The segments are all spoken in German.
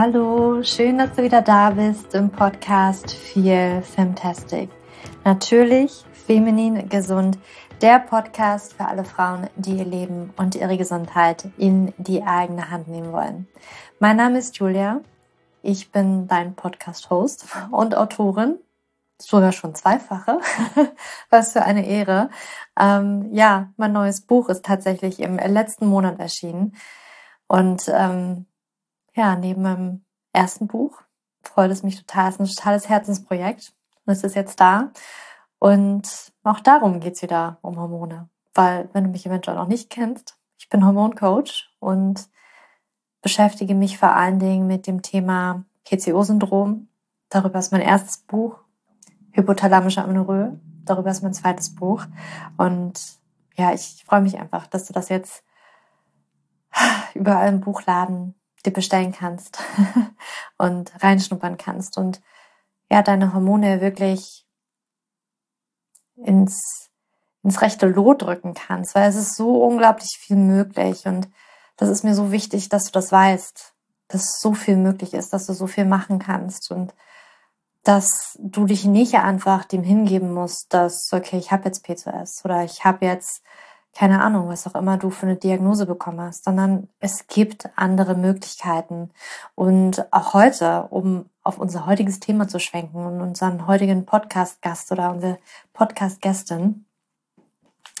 Hallo, schön, dass du wieder da bist im Podcast Feel Fantastic. Natürlich feminin gesund, der Podcast für alle Frauen, die ihr Leben und ihre Gesundheit in die eigene Hand nehmen wollen. Mein Name ist Julia. Ich bin dein Podcast-Host und Autorin sogar schon zweifache. Was für eine Ehre. Ähm, ja, mein neues Buch ist tatsächlich im letzten Monat erschienen. Und ähm, ja, neben meinem ersten Buch freut es mich total. Es ist ein totales Herzensprojekt. Und es ist jetzt da. Und auch darum geht's wieder um Hormone. Weil, wenn du mich eventuell noch nicht kennst, ich bin Hormoncoach und beschäftige mich vor allen Dingen mit dem Thema PCO-Syndrom. Darüber ist mein erstes Buch hypothalamische Amenorrhoe. Darüber ist mein zweites Buch. Und ja, ich freue mich einfach, dass du das jetzt überall im Buchladen dir bestellen kannst und reinschnuppern kannst und ja, deine Hormone wirklich ins, ins rechte Lot drücken kannst, weil es ist so unglaublich viel möglich und das ist mir so wichtig, dass du das weißt, dass so viel möglich ist, dass du so viel machen kannst und dass du dich nicht einfach dem hingeben musst, dass, okay, ich habe jetzt P2S oder ich habe jetzt, keine Ahnung, was auch immer du für eine Diagnose bekommen hast, sondern es gibt andere Möglichkeiten. Und auch heute, um auf unser heutiges Thema zu schwenken und unseren heutigen Podcast-Gast oder unsere Podcast-Gästin,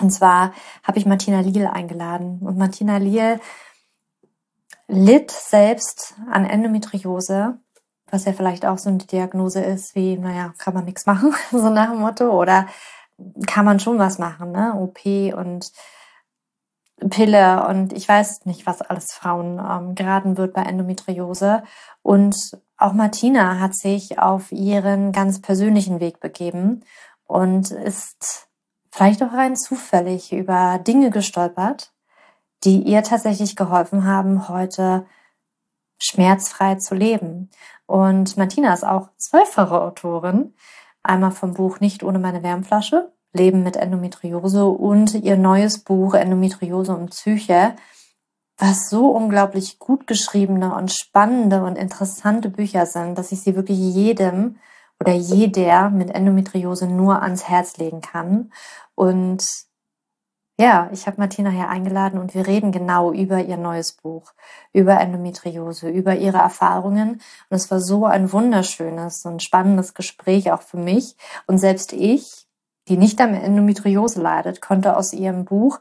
und zwar habe ich Martina Liel eingeladen. Und Martina Liel litt selbst an Endometriose was ja vielleicht auch so eine Diagnose ist, wie, naja, kann man nichts machen, so nach dem Motto, oder kann man schon was machen, ne? OP und Pille und ich weiß nicht, was alles Frauen ähm, geraten wird bei Endometriose. Und auch Martina hat sich auf ihren ganz persönlichen Weg begeben und ist vielleicht auch rein zufällig über Dinge gestolpert, die ihr tatsächlich geholfen haben, heute schmerzfrei zu leben. Und Martina ist auch zwölffache Autorin. Einmal vom Buch Nicht ohne meine Wärmflasche, Leben mit Endometriose und ihr neues Buch Endometriose und Psyche, was so unglaublich gut geschriebene und spannende und interessante Bücher sind, dass ich sie wirklich jedem oder jeder mit Endometriose nur ans Herz legen kann. Und ja, ich habe Martina hier eingeladen und wir reden genau über ihr neues Buch, über Endometriose, über ihre Erfahrungen. Und es war so ein wunderschönes und spannendes Gespräch auch für mich. Und selbst ich, die nicht an Endometriose leidet, konnte aus ihrem Buch,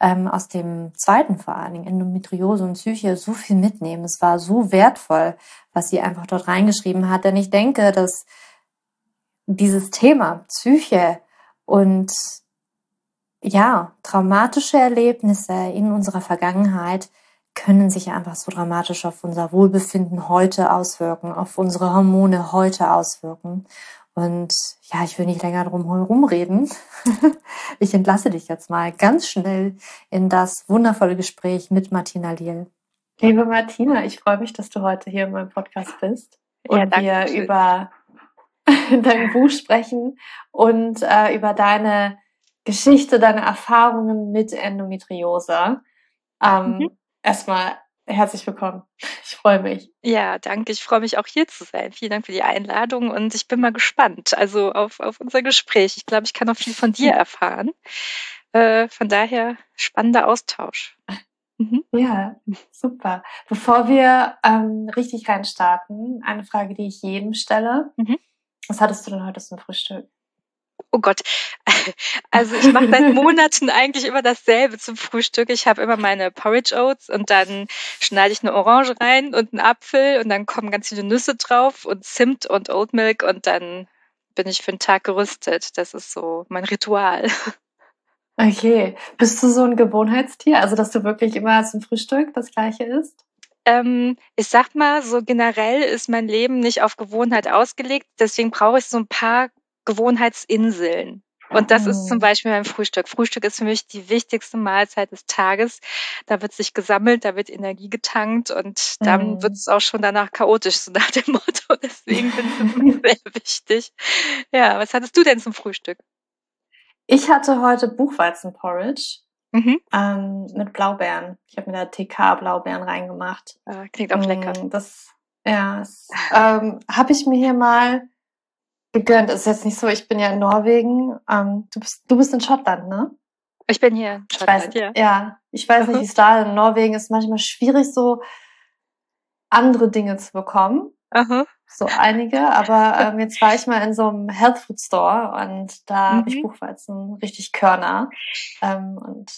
ähm, aus dem zweiten vor allen Dingen, Endometriose und Psyche, so viel mitnehmen. Es war so wertvoll, was sie einfach dort reingeschrieben hat. Denn ich denke, dass dieses Thema Psyche und ja, traumatische Erlebnisse in unserer Vergangenheit können sich einfach so dramatisch auf unser Wohlbefinden heute auswirken, auf unsere Hormone heute auswirken. Und ja, ich will nicht länger drum herum reden. ich entlasse dich jetzt mal ganz schnell in das wundervolle Gespräch mit Martina Liel. Liebe Martina, ich freue mich, dass du heute hier in meinem Podcast bist und ja, wir schön. über dein Buch sprechen und äh, über deine Geschichte, deine Erfahrungen mit Endometriose. Ähm, mhm. Erstmal herzlich willkommen. Ich freue mich. Ja, danke. Ich freue mich auch hier zu sein. Vielen Dank für die Einladung und ich bin mal gespannt, also auf, auf unser Gespräch. Ich glaube, ich kann noch viel von dir erfahren. Äh, von daher spannender Austausch. Mhm. Ja, super. Bevor wir ähm, richtig reinstarten, eine Frage, die ich jedem stelle. Mhm. Was hattest du denn heute zum Frühstück? Oh Gott. Also ich mache seit Monaten eigentlich immer dasselbe zum Frühstück. Ich habe immer meine Porridge Oats und dann schneide ich eine Orange rein und einen Apfel und dann kommen ganz viele Nüsse drauf und Zimt und Oat Milk und dann bin ich für den Tag gerüstet. Das ist so mein Ritual. Okay. Bist du so ein Gewohnheitstier? Also, dass du wirklich immer zum Frühstück das gleiche isst? Ähm, ich sag mal, so generell ist mein Leben nicht auf Gewohnheit ausgelegt. Deswegen brauche ich so ein paar Gewohnheitsinseln. Und das ist zum oh. Beispiel mein Frühstück. Frühstück ist für mich die wichtigste Mahlzeit des Tages. Da wird sich gesammelt, da wird Energie getankt und dann mm. wird es auch schon danach chaotisch, so nach dem Motto. Deswegen finde ich es sehr wichtig. Ja, was hattest du denn zum Frühstück? Ich hatte heute Buchweizenporridge mhm. ähm, mit Blaubeeren. Ich habe mir da TK-Blaubeeren reingemacht. Ah, klingt auch lecker. Das Ja, ähm, habe ich mir hier mal gegönnt. Ist jetzt nicht so, ich bin ja in Norwegen. Ähm, du, bist, du bist in Schottland, ne? Ich bin hier in Schottland, ich weiß, ja. Ja, ich weiß nicht, wie es da in Norwegen ist. Manchmal schwierig, so andere Dinge zu bekommen. Aha. So einige, aber ähm, jetzt war ich mal in so einem Health Food Store und da mhm. habe ich Buchweizen richtig Körner. Ähm, und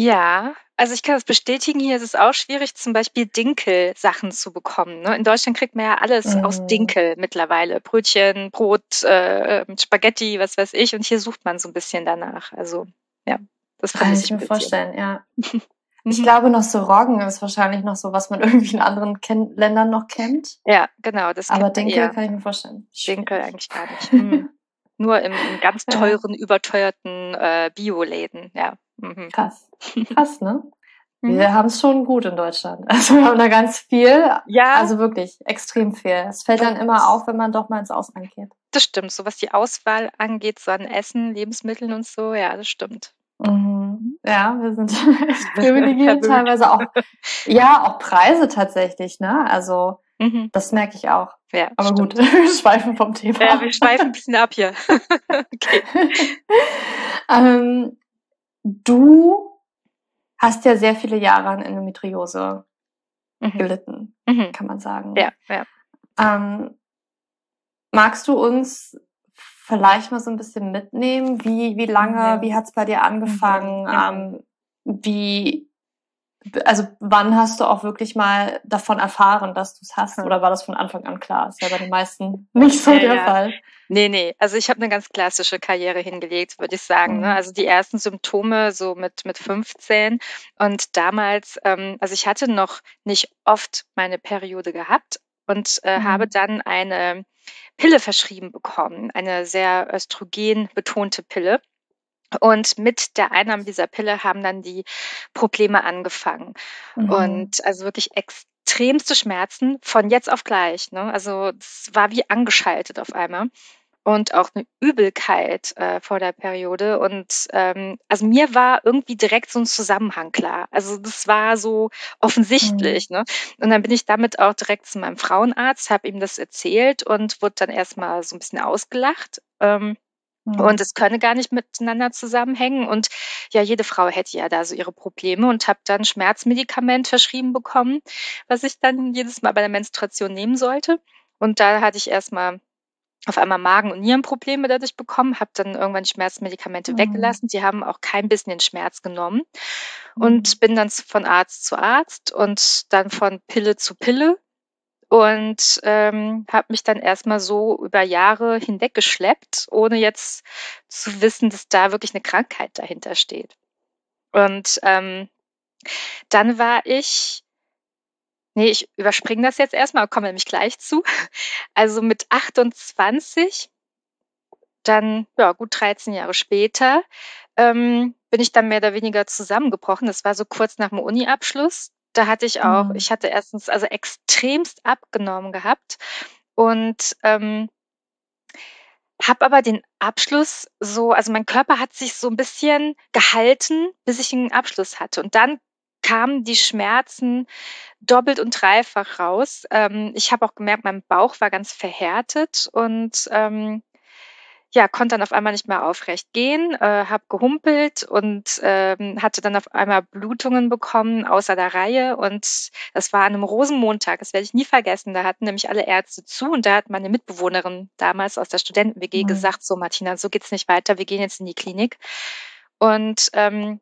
ja, also ich kann das bestätigen, hier ist es auch schwierig, zum Beispiel Dinkel-Sachen zu bekommen. Ne? In Deutschland kriegt man ja alles mhm. aus Dinkel mittlerweile. Brötchen, Brot, äh, Spaghetti, was weiß ich. Und hier sucht man so ein bisschen danach. Also ja, das kann ich mir vorstellen, ja. Ich mhm. glaube, noch so Roggen ist wahrscheinlich noch so, was man irgendwie in anderen Ken Ländern noch kennt. Ja, genau. Das Aber Dinkel eher. kann ich mir vorstellen. Dinkel eigentlich gar nicht. Mhm. Nur im, im, ganz teuren, ja. überteuerten äh, Bioläden, ja. Mhm. Krass. Krass, ne? Mhm. Wir haben es schon gut in Deutschland. Also wir haben da ganz viel. Ja. Also wirklich extrem viel. Es fällt dann immer auf, wenn man doch mal ins Ausland geht. Das stimmt. So was die Auswahl angeht, so an Essen, Lebensmitteln und so, ja, das stimmt. Mhm. Ja, wir sind privilegiert teilweise auch. Ja, auch Preise tatsächlich, ne? Also mhm. das merke ich auch. Ja, Aber stimmt. gut, wir schweifen vom Thema. Ja, wir schweifen ein bisschen ab hier. okay. ähm, du hast ja sehr viele Jahre an Endometriose mhm. gelitten, mhm. kann man sagen. Ja, ja. Ähm, magst du uns vielleicht mal so ein bisschen mitnehmen? Wie, wie lange, mhm. wie hat es bei dir angefangen? Mhm. Ähm, wie, also wann hast du auch wirklich mal davon erfahren, dass du es hast? Oder war das von Anfang an klar? Ist ja bei den meisten nicht so ja, der ja. Fall. Nee, nee. Also ich habe eine ganz klassische Karriere hingelegt, würde ich sagen. Ne? Mhm. Ne? Also die ersten Symptome so mit, mit 15. Und damals, ähm, also ich hatte noch nicht oft meine Periode gehabt und äh, mhm. habe dann eine Pille verschrieben bekommen, eine sehr östrogen betonte Pille. Und mit der Einnahme dieser Pille haben dann die Probleme angefangen. Mhm. Und also wirklich extremste Schmerzen von jetzt auf gleich. Ne? Also es war wie angeschaltet auf einmal und auch eine Übelkeit äh, vor der Periode. Und ähm, also mir war irgendwie direkt so ein Zusammenhang klar. Also das war so offensichtlich. Mhm. Ne? Und dann bin ich damit auch direkt zu meinem Frauenarzt, habe ihm das erzählt und wurde dann erstmal so ein bisschen ausgelacht. Ähm, mhm. Und es könne gar nicht miteinander zusammenhängen. Und ja, jede Frau hätte ja da so ihre Probleme und habe dann Schmerzmedikament verschrieben bekommen, was ich dann jedes Mal bei der Menstruation nehmen sollte. Und da hatte ich erstmal auf einmal Magen- und Nierenprobleme dadurch bekommen, habe dann irgendwann Schmerzmedikamente mhm. weggelassen. Die haben auch kein bisschen den Schmerz genommen mhm. und bin dann von Arzt zu Arzt und dann von Pille zu Pille und ähm, habe mich dann erstmal so über Jahre hinweggeschleppt, ohne jetzt zu wissen, dass da wirklich eine Krankheit dahinter steht. Und ähm, dann war ich Nee, ich überspringe das jetzt erstmal, komme nämlich gleich zu. Also mit 28, dann ja, gut 13 Jahre später, ähm, bin ich dann mehr oder weniger zusammengebrochen. Das war so kurz nach dem Uni-Abschluss. Da hatte ich auch, mhm. ich hatte erstens also extremst abgenommen gehabt und ähm, habe aber den Abschluss so, also mein Körper hat sich so ein bisschen gehalten, bis ich einen Abschluss hatte. Und dann kamen die Schmerzen doppelt und dreifach raus. Ähm, ich habe auch gemerkt, mein Bauch war ganz verhärtet und ähm, ja, konnte dann auf einmal nicht mehr aufrecht gehen, äh, habe gehumpelt und ähm, hatte dann auf einmal Blutungen bekommen außer der Reihe. Und das war an einem Rosenmontag, das werde ich nie vergessen. Da hatten nämlich alle Ärzte zu und da hat meine Mitbewohnerin damals aus der Studenten-WG mhm. gesagt, so Martina, so geht's nicht weiter, wir gehen jetzt in die Klinik. Und ähm,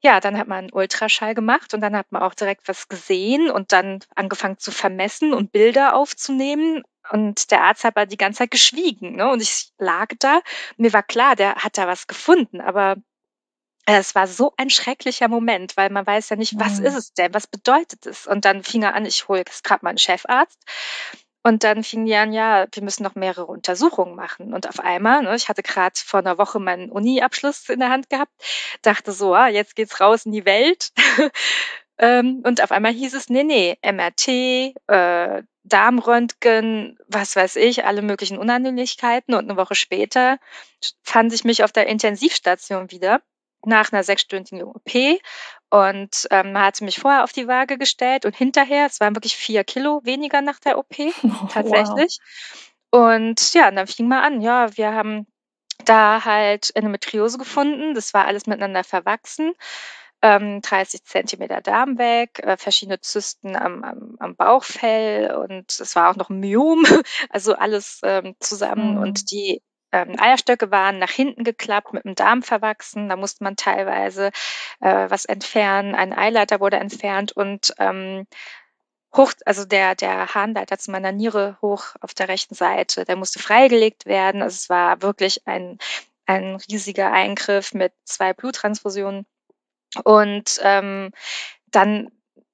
ja, dann hat man einen Ultraschall gemacht und dann hat man auch direkt was gesehen und dann angefangen zu vermessen und Bilder aufzunehmen. Und der Arzt hat aber die ganze Zeit geschwiegen. Ne? Und ich lag da. Mir war klar, der hat da was gefunden, aber es war so ein schrecklicher Moment, weil man weiß ja nicht, was mhm. ist es denn, was bedeutet es? Und dann fing er an, ich hole jetzt gerade meinen Chefarzt. Und dann fing die an, ja, wir müssen noch mehrere Untersuchungen machen. Und auf einmal, ne, ich hatte gerade vor einer Woche meinen Uni-Abschluss in der Hand gehabt, dachte so, ah, jetzt geht's raus in die Welt. ähm, und auf einmal hieß es, nee, nee, MRT, äh, Darmröntgen, was weiß ich, alle möglichen Unannehmlichkeiten. Und eine Woche später fand ich mich auf der Intensivstation wieder nach einer sechsstündigen OP und ähm, man hatte mich vorher auf die Waage gestellt und hinterher, es waren wirklich vier Kilo weniger nach der OP, tatsächlich. Wow. Und ja, und dann fing mal an, ja, wir haben da halt Endometriose gefunden, das war alles miteinander verwachsen. Ähm, 30 Zentimeter Darm weg, äh, verschiedene Zysten am, am, am Bauchfell und es war auch noch ein Myom, also alles ähm, zusammen. Mhm. Und die ähm, Eierstöcke waren nach hinten geklappt, mit dem Darm verwachsen. Da musste man teilweise äh, was entfernen. Ein Eileiter wurde entfernt und ähm, hoch, also der, der Harnleiter zu meiner Niere hoch auf der rechten Seite, der musste freigelegt werden. Also es war wirklich ein, ein riesiger Eingriff mit zwei Bluttransfusionen. Und ähm, dann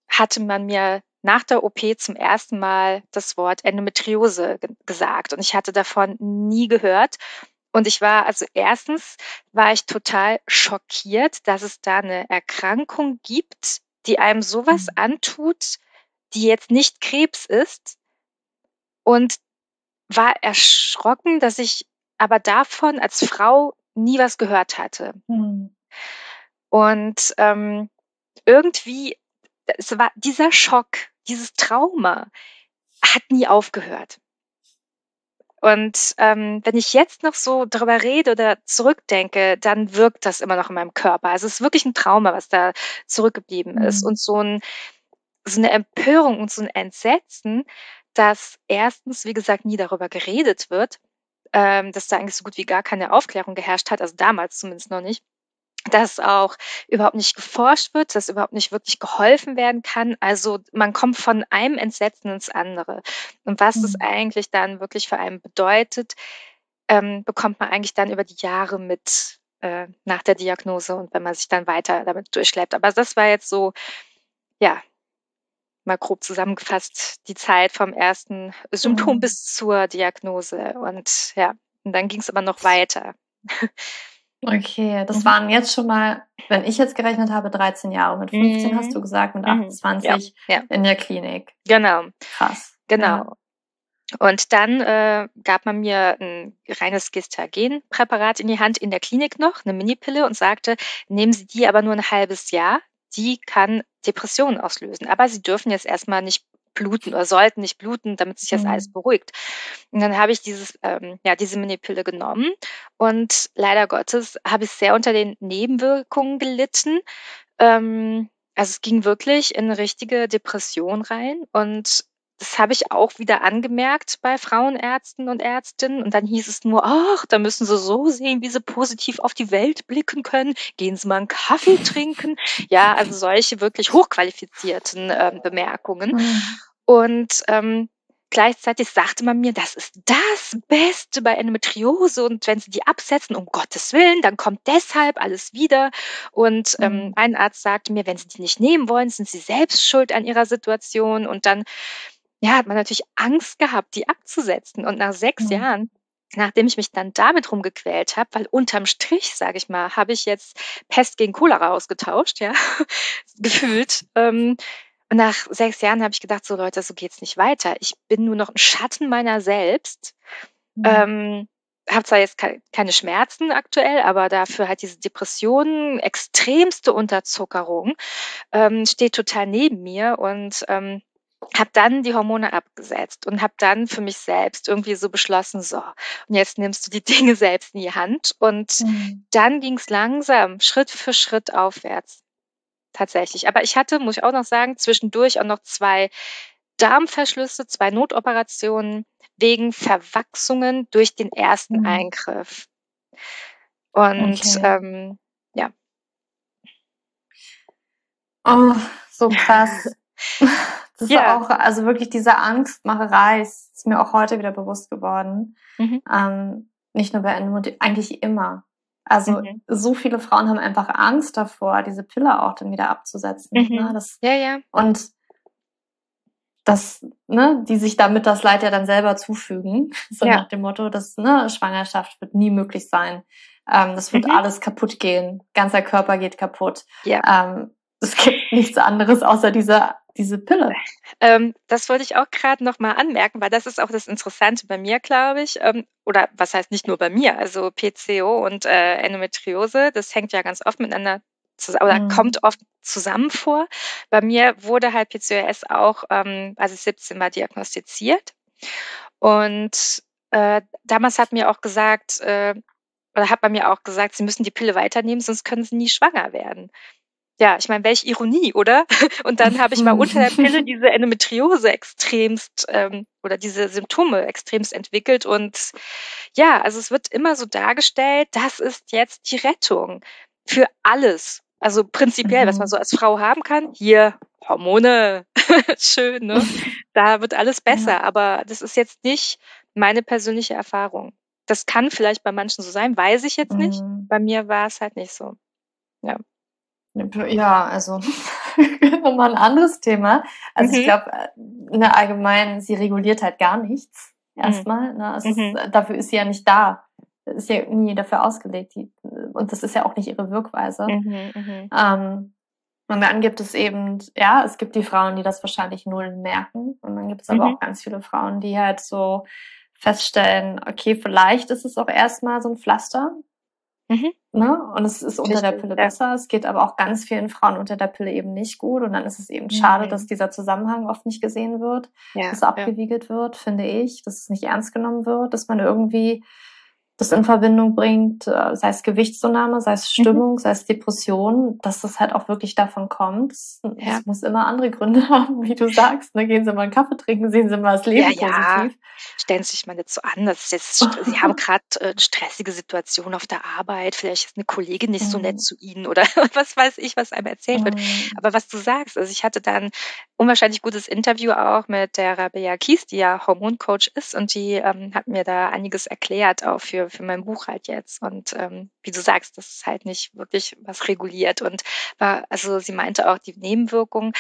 hatte man mir nach der OP zum ersten Mal das Wort Endometriose gesagt und ich hatte davon nie gehört. Und ich war, also erstens war ich total schockiert, dass es da eine Erkrankung gibt, die einem sowas mhm. antut, die jetzt nicht Krebs ist. Und war erschrocken, dass ich aber davon als Frau nie was gehört hatte. Mhm. Und ähm, irgendwie, es war dieser Schock, dieses Trauma hat nie aufgehört. Und ähm, wenn ich jetzt noch so darüber rede oder zurückdenke, dann wirkt das immer noch in meinem Körper. Also es ist wirklich ein Trauma, was da zurückgeblieben ist. Mhm. Und so, ein, so eine Empörung und so ein Entsetzen, dass erstens, wie gesagt, nie darüber geredet wird, ähm, dass da eigentlich so gut wie gar keine Aufklärung geherrscht hat, also damals zumindest noch nicht dass auch überhaupt nicht geforscht wird, dass überhaupt nicht wirklich geholfen werden kann. Also man kommt von einem Entsetzen ins andere. Und was mhm. es eigentlich dann wirklich für einen bedeutet, ähm, bekommt man eigentlich dann über die Jahre mit äh, nach der Diagnose und wenn man sich dann weiter damit durchschleppt. Aber das war jetzt so, ja, mal grob zusammengefasst, die Zeit vom ersten Symptom mhm. bis zur Diagnose. Und ja, und dann ging es aber noch weiter. Okay, das mhm. waren jetzt schon mal, wenn ich jetzt gerechnet habe, 13 Jahre. Mit 15 mhm. hast du gesagt, mit 28 mhm. ja, ja. in der Klinik. Genau. Krass. Genau. Ja. Und dann äh, gab man mir ein reines Gestagen-Präparat in die Hand in der Klinik noch, eine Minipille und sagte, nehmen Sie die aber nur ein halbes Jahr. Die kann Depressionen auslösen. Aber Sie dürfen jetzt erstmal nicht bluten oder sollten nicht bluten, damit sich das mhm. alles beruhigt. Und dann habe ich dieses, ähm, ja, diese Minipille genommen und leider Gottes habe ich sehr unter den Nebenwirkungen gelitten. Ähm, also es ging wirklich in eine richtige Depression rein und das habe ich auch wieder angemerkt bei Frauenärzten und Ärztinnen. Und dann hieß es nur, ach, da müssen Sie so sehen, wie Sie positiv auf die Welt blicken können. Gehen Sie mal einen Kaffee trinken. Ja, also solche wirklich hochqualifizierten äh, Bemerkungen. Mhm. Und ähm, gleichzeitig sagte man mir, das ist das Beste bei Endometriose und wenn sie die absetzen, um Gottes Willen, dann kommt deshalb alles wieder. Und ähm, mhm. ein Arzt sagte mir, wenn sie die nicht nehmen wollen, sind sie selbst schuld an ihrer Situation. Und dann ja, hat man natürlich Angst gehabt, die abzusetzen. Und nach sechs mhm. Jahren nachdem ich mich dann damit rumgequält habe, weil unterm Strich, sage ich mal, habe ich jetzt Pest gegen Cholera ausgetauscht, ja, gefühlt, ähm, und nach sechs Jahren habe ich gedacht, so Leute, so geht's nicht weiter. Ich bin nur noch ein Schatten meiner selbst. Mhm. Ähm, habe zwar jetzt keine Schmerzen aktuell, aber dafür halt diese Depressionen, extremste Unterzuckerung, ähm, steht total neben mir und ähm, habe dann die Hormone abgesetzt und habe dann für mich selbst irgendwie so beschlossen, so, und jetzt nimmst du die Dinge selbst in die Hand. Und mhm. dann ging es langsam, Schritt für Schritt aufwärts tatsächlich. Aber ich hatte, muss ich auch noch sagen, zwischendurch auch noch zwei Darmverschlüsse, zwei Notoperationen wegen Verwachsungen durch den ersten mhm. Eingriff. Und okay. ähm, ja. Oh, so krass. Das ja. auch, also wirklich diese Angstmacherei ist mir auch heute wieder bewusst geworden. Mhm. Ähm, nicht nur bei Endometriose, eigentlich immer. Also mhm. so viele Frauen haben einfach Angst davor, diese Pille auch dann wieder abzusetzen. Mhm. Ne? Das, ja, ja. Und das, ne, die sich damit das Leid ja dann selber zufügen. So ja. nach dem Motto, dass ne, Schwangerschaft wird nie möglich sein. Ähm, das wird mhm. alles kaputt gehen. Ganzer Körper geht kaputt. Ja. Ähm, es gibt nichts anderes außer diese diese Pille? Ähm, das wollte ich auch gerade noch mal anmerken, weil das ist auch das Interessante bei mir, glaube ich. Ähm, oder was heißt nicht nur bei mir, also PCO und äh, Endometriose, das hängt ja ganz oft miteinander zusammen, oder mhm. kommt oft zusammen vor. Bei mir wurde halt PCOS auch, ähm, als ich 17 war, diagnostiziert. Und äh, damals hat mir auch gesagt, äh, oder hat man mir auch gesagt, sie müssen die Pille weiternehmen, sonst können sie nie schwanger werden. Ja, ich meine, welche Ironie, oder? Und dann habe ich mal unter der Pille diese Endometriose extremst ähm, oder diese Symptome extremst entwickelt. Und ja, also es wird immer so dargestellt, das ist jetzt die Rettung für alles. Also prinzipiell, mhm. was man so als Frau haben kann, hier Hormone, schön, ne? Da wird alles besser. Ja. Aber das ist jetzt nicht meine persönliche Erfahrung. Das kann vielleicht bei manchen so sein, weiß ich jetzt nicht. Mhm. Bei mir war es halt nicht so. Ja. Ja, also nochmal ein anderes Thema. Also mhm. ich glaube, in der Allgemeinen, sie reguliert halt gar nichts. Mhm. Erstmal. Ne? Mhm. Ist, dafür ist sie ja nicht da. Ist ja nie dafür ausgelegt. Die, und das ist ja auch nicht ihre Wirkweise. Mhm, mhm, ähm, und dann gibt es eben, ja, es gibt die Frauen, die das wahrscheinlich null merken. Und dann gibt es aber mhm. auch ganz viele Frauen, die halt so feststellen, okay, vielleicht ist es auch erstmal so ein Pflaster. Mhm. Ne? Und es ist unter Richtig, der Pille ja. besser. Es geht aber auch ganz vielen Frauen unter der Pille eben nicht gut. Und dann ist es eben schade, mhm. dass dieser Zusammenhang oft nicht gesehen wird, ja, dass abgewiegelt ja. wird, finde ich, dass es nicht ernst genommen wird, dass man irgendwie das in Verbindung bringt, äh, sei es Gewichtszunahme, sei es mhm. Stimmung, mhm. sei es Depression, dass das halt auch wirklich davon kommt. Es ja. muss immer andere Gründe haben, wie du sagst. Ne? Gehen Sie mal einen Kaffee trinken, sehen Sie mal das Leben ja, positiv. Ja. Stellen Sie sich mal nicht so an. Das ist jetzt, Sie haben gerade äh, eine stressige Situation auf der Arbeit. Vielleicht ist eine Kollegin nicht mhm. so nett mhm. zu Ihnen oder was weiß ich, was einem erzählt mhm. wird. Aber was du sagst, also ich hatte dann unwahrscheinlich gutes Interview auch mit der Rabea Kies, die ja Hormoncoach ist und die ähm, hat mir da einiges erklärt, auch für, für mein Buch halt jetzt. Und ähm, wie du sagst, das ist halt nicht wirklich was reguliert. Und war, also sie meinte auch, die Nebenwirkungen,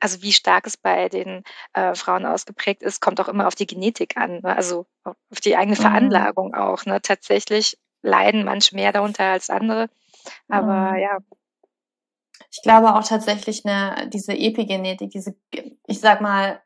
also wie stark es bei den äh, Frauen ausgeprägt ist, kommt auch immer auf die Genetik an, ne? also auf die eigene mhm. Veranlagung mhm. auch. Ne? Tatsächlich leiden manche mehr darunter als andere. Aber mhm. ja, ich glaube auch tatsächlich eine, diese Epigenetik, diese, ich sag mal,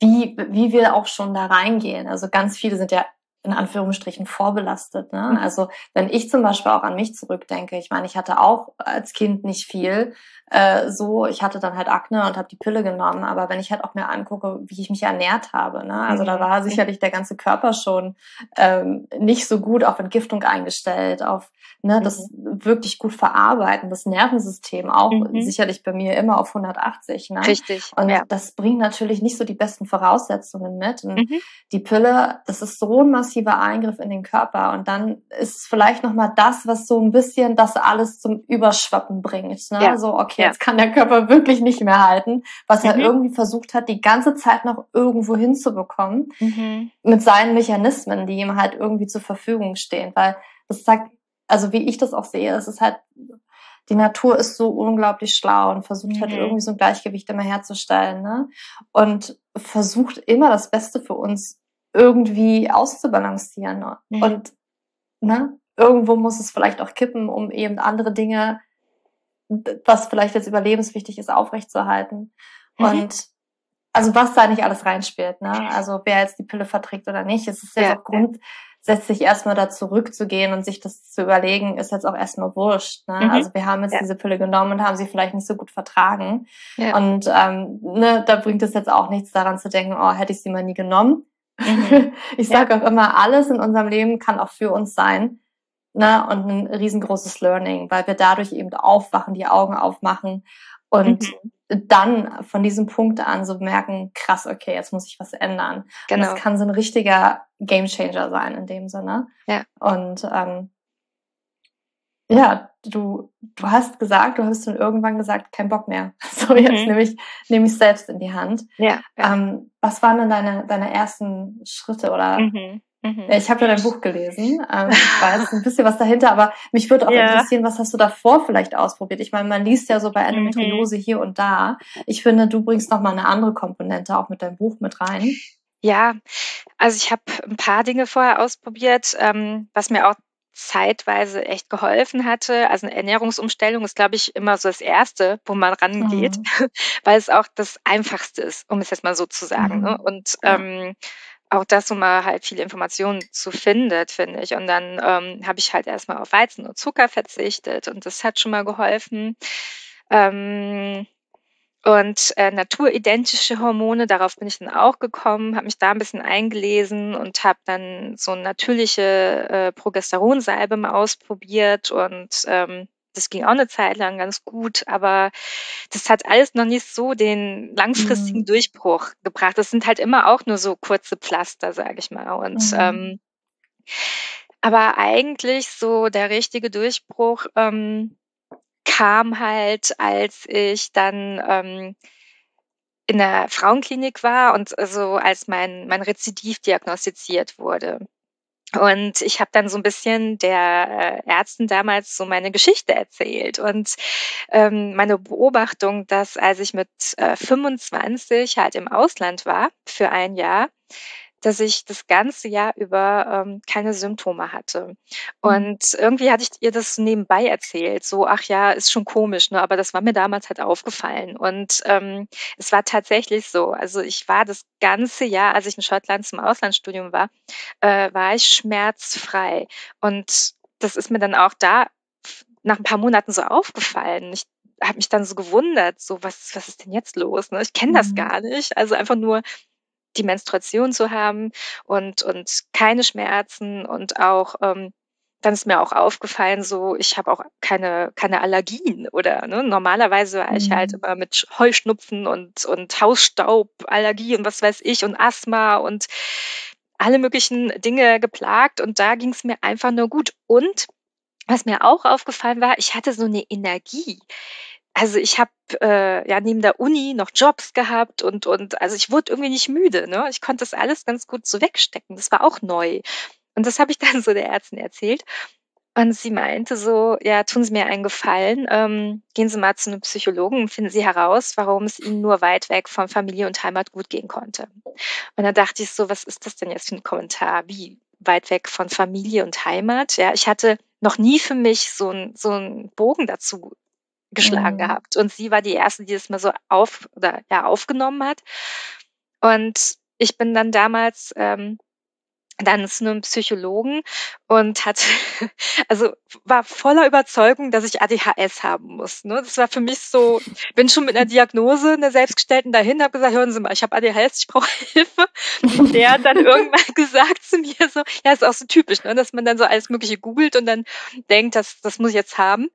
wie, wie wir auch schon da reingehen. Also ganz viele sind ja in Anführungsstrichen vorbelastet. Ne? Mhm. Also wenn ich zum Beispiel auch an mich zurückdenke, ich meine, ich hatte auch als Kind nicht viel, äh, so, ich hatte dann halt Akne und habe die Pille genommen, aber wenn ich halt auch mir angucke, wie ich mich ernährt habe, ne? also da mhm. war sicherlich der ganze Körper schon ähm, nicht so gut auf Entgiftung eingestellt, auf ne, das mhm. wirklich gut verarbeiten, das Nervensystem auch mhm. sicherlich bei mir immer auf 180. Ne? Richtig. Und ja. das bringt natürlich nicht so die besten Voraussetzungen mit. Und mhm. die Pille, das ist so ein massiver Eingriff in den Körper. Und dann ist es vielleicht nochmal das, was so ein bisschen das alles zum Überschwappen bringt. Ne? Ja. So, okay, ja. jetzt kann der Körper wirklich nicht mehr halten, was er mhm. irgendwie versucht hat, die ganze Zeit noch irgendwo hinzubekommen, mhm. mit seinen Mechanismen, die ihm halt irgendwie zur Verfügung stehen. Weil das sagt also wie ich das auch sehe, es ist halt, die Natur ist so unglaublich schlau und versucht halt mhm. halt irgendwie so ein Gleichgewicht immer herzustellen, ne? Und versucht immer das Beste für uns irgendwie auszubalancieren. Mhm. Und ne, irgendwo muss es vielleicht auch kippen, um eben andere Dinge, was vielleicht jetzt überlebenswichtig ist, aufrechtzuerhalten. Mhm. Und also was da nicht alles reinspielt, ne? Also wer jetzt die Pille verträgt oder nicht, es ist ja, ja auch Grund, sich erstmal da zurückzugehen und sich das zu überlegen, ist jetzt auch erstmal wurscht. Ne? Mhm. Also wir haben jetzt ja. diese Pille genommen und haben sie vielleicht nicht so gut vertragen. Ja. Und ähm, ne, da bringt es jetzt auch nichts daran zu denken, oh, hätte ich sie mal nie genommen. Mhm. ich sage ja. auch immer, alles in unserem Leben kann auch für uns sein. Ne? Und ein riesengroßes Learning, weil wir dadurch eben aufwachen, die Augen aufmachen und mhm dann von diesem Punkt an so merken, krass, okay, jetzt muss ich was ändern. Genau. Und das kann so ein richtiger Gamechanger sein in dem Sinne. Ja. Und ähm, ja, du, du hast gesagt, du hast dann irgendwann gesagt, kein Bock mehr. So, jetzt mhm. nehme ich, nehme ich selbst in die Hand. Ja. ja. Ähm, was waren denn deine, deine ersten Schritte oder mhm. Mhm. Ich habe ja dein Buch gelesen. Ähm, ich weiß ein bisschen was dahinter, aber mich würde auch ja. interessieren, was hast du davor vielleicht ausprobiert? Ich meine, man liest ja so bei Endometriose mhm. hier und da. Ich finde, du bringst noch mal eine andere Komponente auch mit deinem Buch mit rein. Ja, also ich habe ein paar Dinge vorher ausprobiert, ähm, was mir auch zeitweise echt geholfen hatte. Also eine Ernährungsumstellung ist, glaube ich, immer so das Erste, wo man rangeht, mhm. weil es auch das Einfachste ist, um es jetzt mal so zu sagen. Ne? Mhm. Ne? Und ja. ähm, auch das, wo man halt viele Informationen zu findet, finde ich. Und dann ähm, habe ich halt erstmal auf Weizen und Zucker verzichtet und das hat schon mal geholfen. Ähm, und äh, naturidentische Hormone, darauf bin ich dann auch gekommen, habe mich da ein bisschen eingelesen und habe dann so eine natürliche äh, Progesteronsalbe mal ausprobiert und ähm, das ging auch eine Zeit lang ganz gut, aber das hat alles noch nicht so den langfristigen mhm. Durchbruch gebracht. Das sind halt immer auch nur so kurze Pflaster, sage ich mal. Und mhm. ähm, aber eigentlich so der richtige Durchbruch ähm, kam halt, als ich dann ähm, in der Frauenklinik war und so als mein, mein Rezidiv diagnostiziert wurde. Und ich habe dann so ein bisschen der äh, Ärzten damals so meine Geschichte erzählt und ähm, meine Beobachtung, dass als ich mit äh, 25 halt im Ausland war für ein Jahr, dass ich das ganze Jahr über ähm, keine Symptome hatte. Mhm. Und irgendwie hatte ich ihr das nebenbei erzählt, so, ach ja, ist schon komisch, ne? aber das war mir damals halt aufgefallen. Und ähm, es war tatsächlich so. Also ich war das ganze Jahr, als ich in Schottland zum Auslandsstudium war, äh, war ich schmerzfrei. Und das ist mir dann auch da nach ein paar Monaten so aufgefallen. Ich habe mich dann so gewundert, so was, was ist denn jetzt los? Ne? Ich kenne das mhm. gar nicht. Also einfach nur die Menstruation zu haben und, und keine Schmerzen und auch ähm, dann ist mir auch aufgefallen, so ich habe auch keine keine Allergien oder ne, normalerweise war ich halt mhm. immer mit Heuschnupfen und und Hausstauballergie und was weiß ich und Asthma und alle möglichen Dinge geplagt und da ging es mir einfach nur gut. Und was mir auch aufgefallen war, ich hatte so eine Energie also ich habe äh, ja neben der Uni noch Jobs gehabt und und also ich wurde irgendwie nicht müde. Ne? Ich konnte das alles ganz gut so wegstecken. Das war auch neu. Und das habe ich dann so der Ärztin erzählt. Und sie meinte so, ja, tun Sie mir einen Gefallen, ähm, gehen Sie mal zu einem Psychologen und finden Sie heraus, warum es Ihnen nur weit weg von Familie und Heimat gut gehen konnte. Und dann dachte ich so, was ist das denn jetzt für ein Kommentar? Wie weit weg von Familie und Heimat? Ja, ich hatte noch nie für mich so einen so einen Bogen dazu geschlagen mhm. gehabt. Und sie war die erste, die das mal so auf oder ja aufgenommen hat. Und ich bin dann damals ähm, dann zu einem Psychologen und hat, also war voller Überzeugung, dass ich ADHS haben muss. Ne? Das war für mich so, bin schon mit einer Diagnose, einer selbstgestellten dahin, habe gesagt, hören Sie mal, ich habe ADHS, ich brauche Hilfe. Und der hat dann irgendwann gesagt zu mir so, ja, ist auch so typisch, ne? dass man dann so alles Mögliche googelt und dann denkt, das, das muss ich jetzt haben.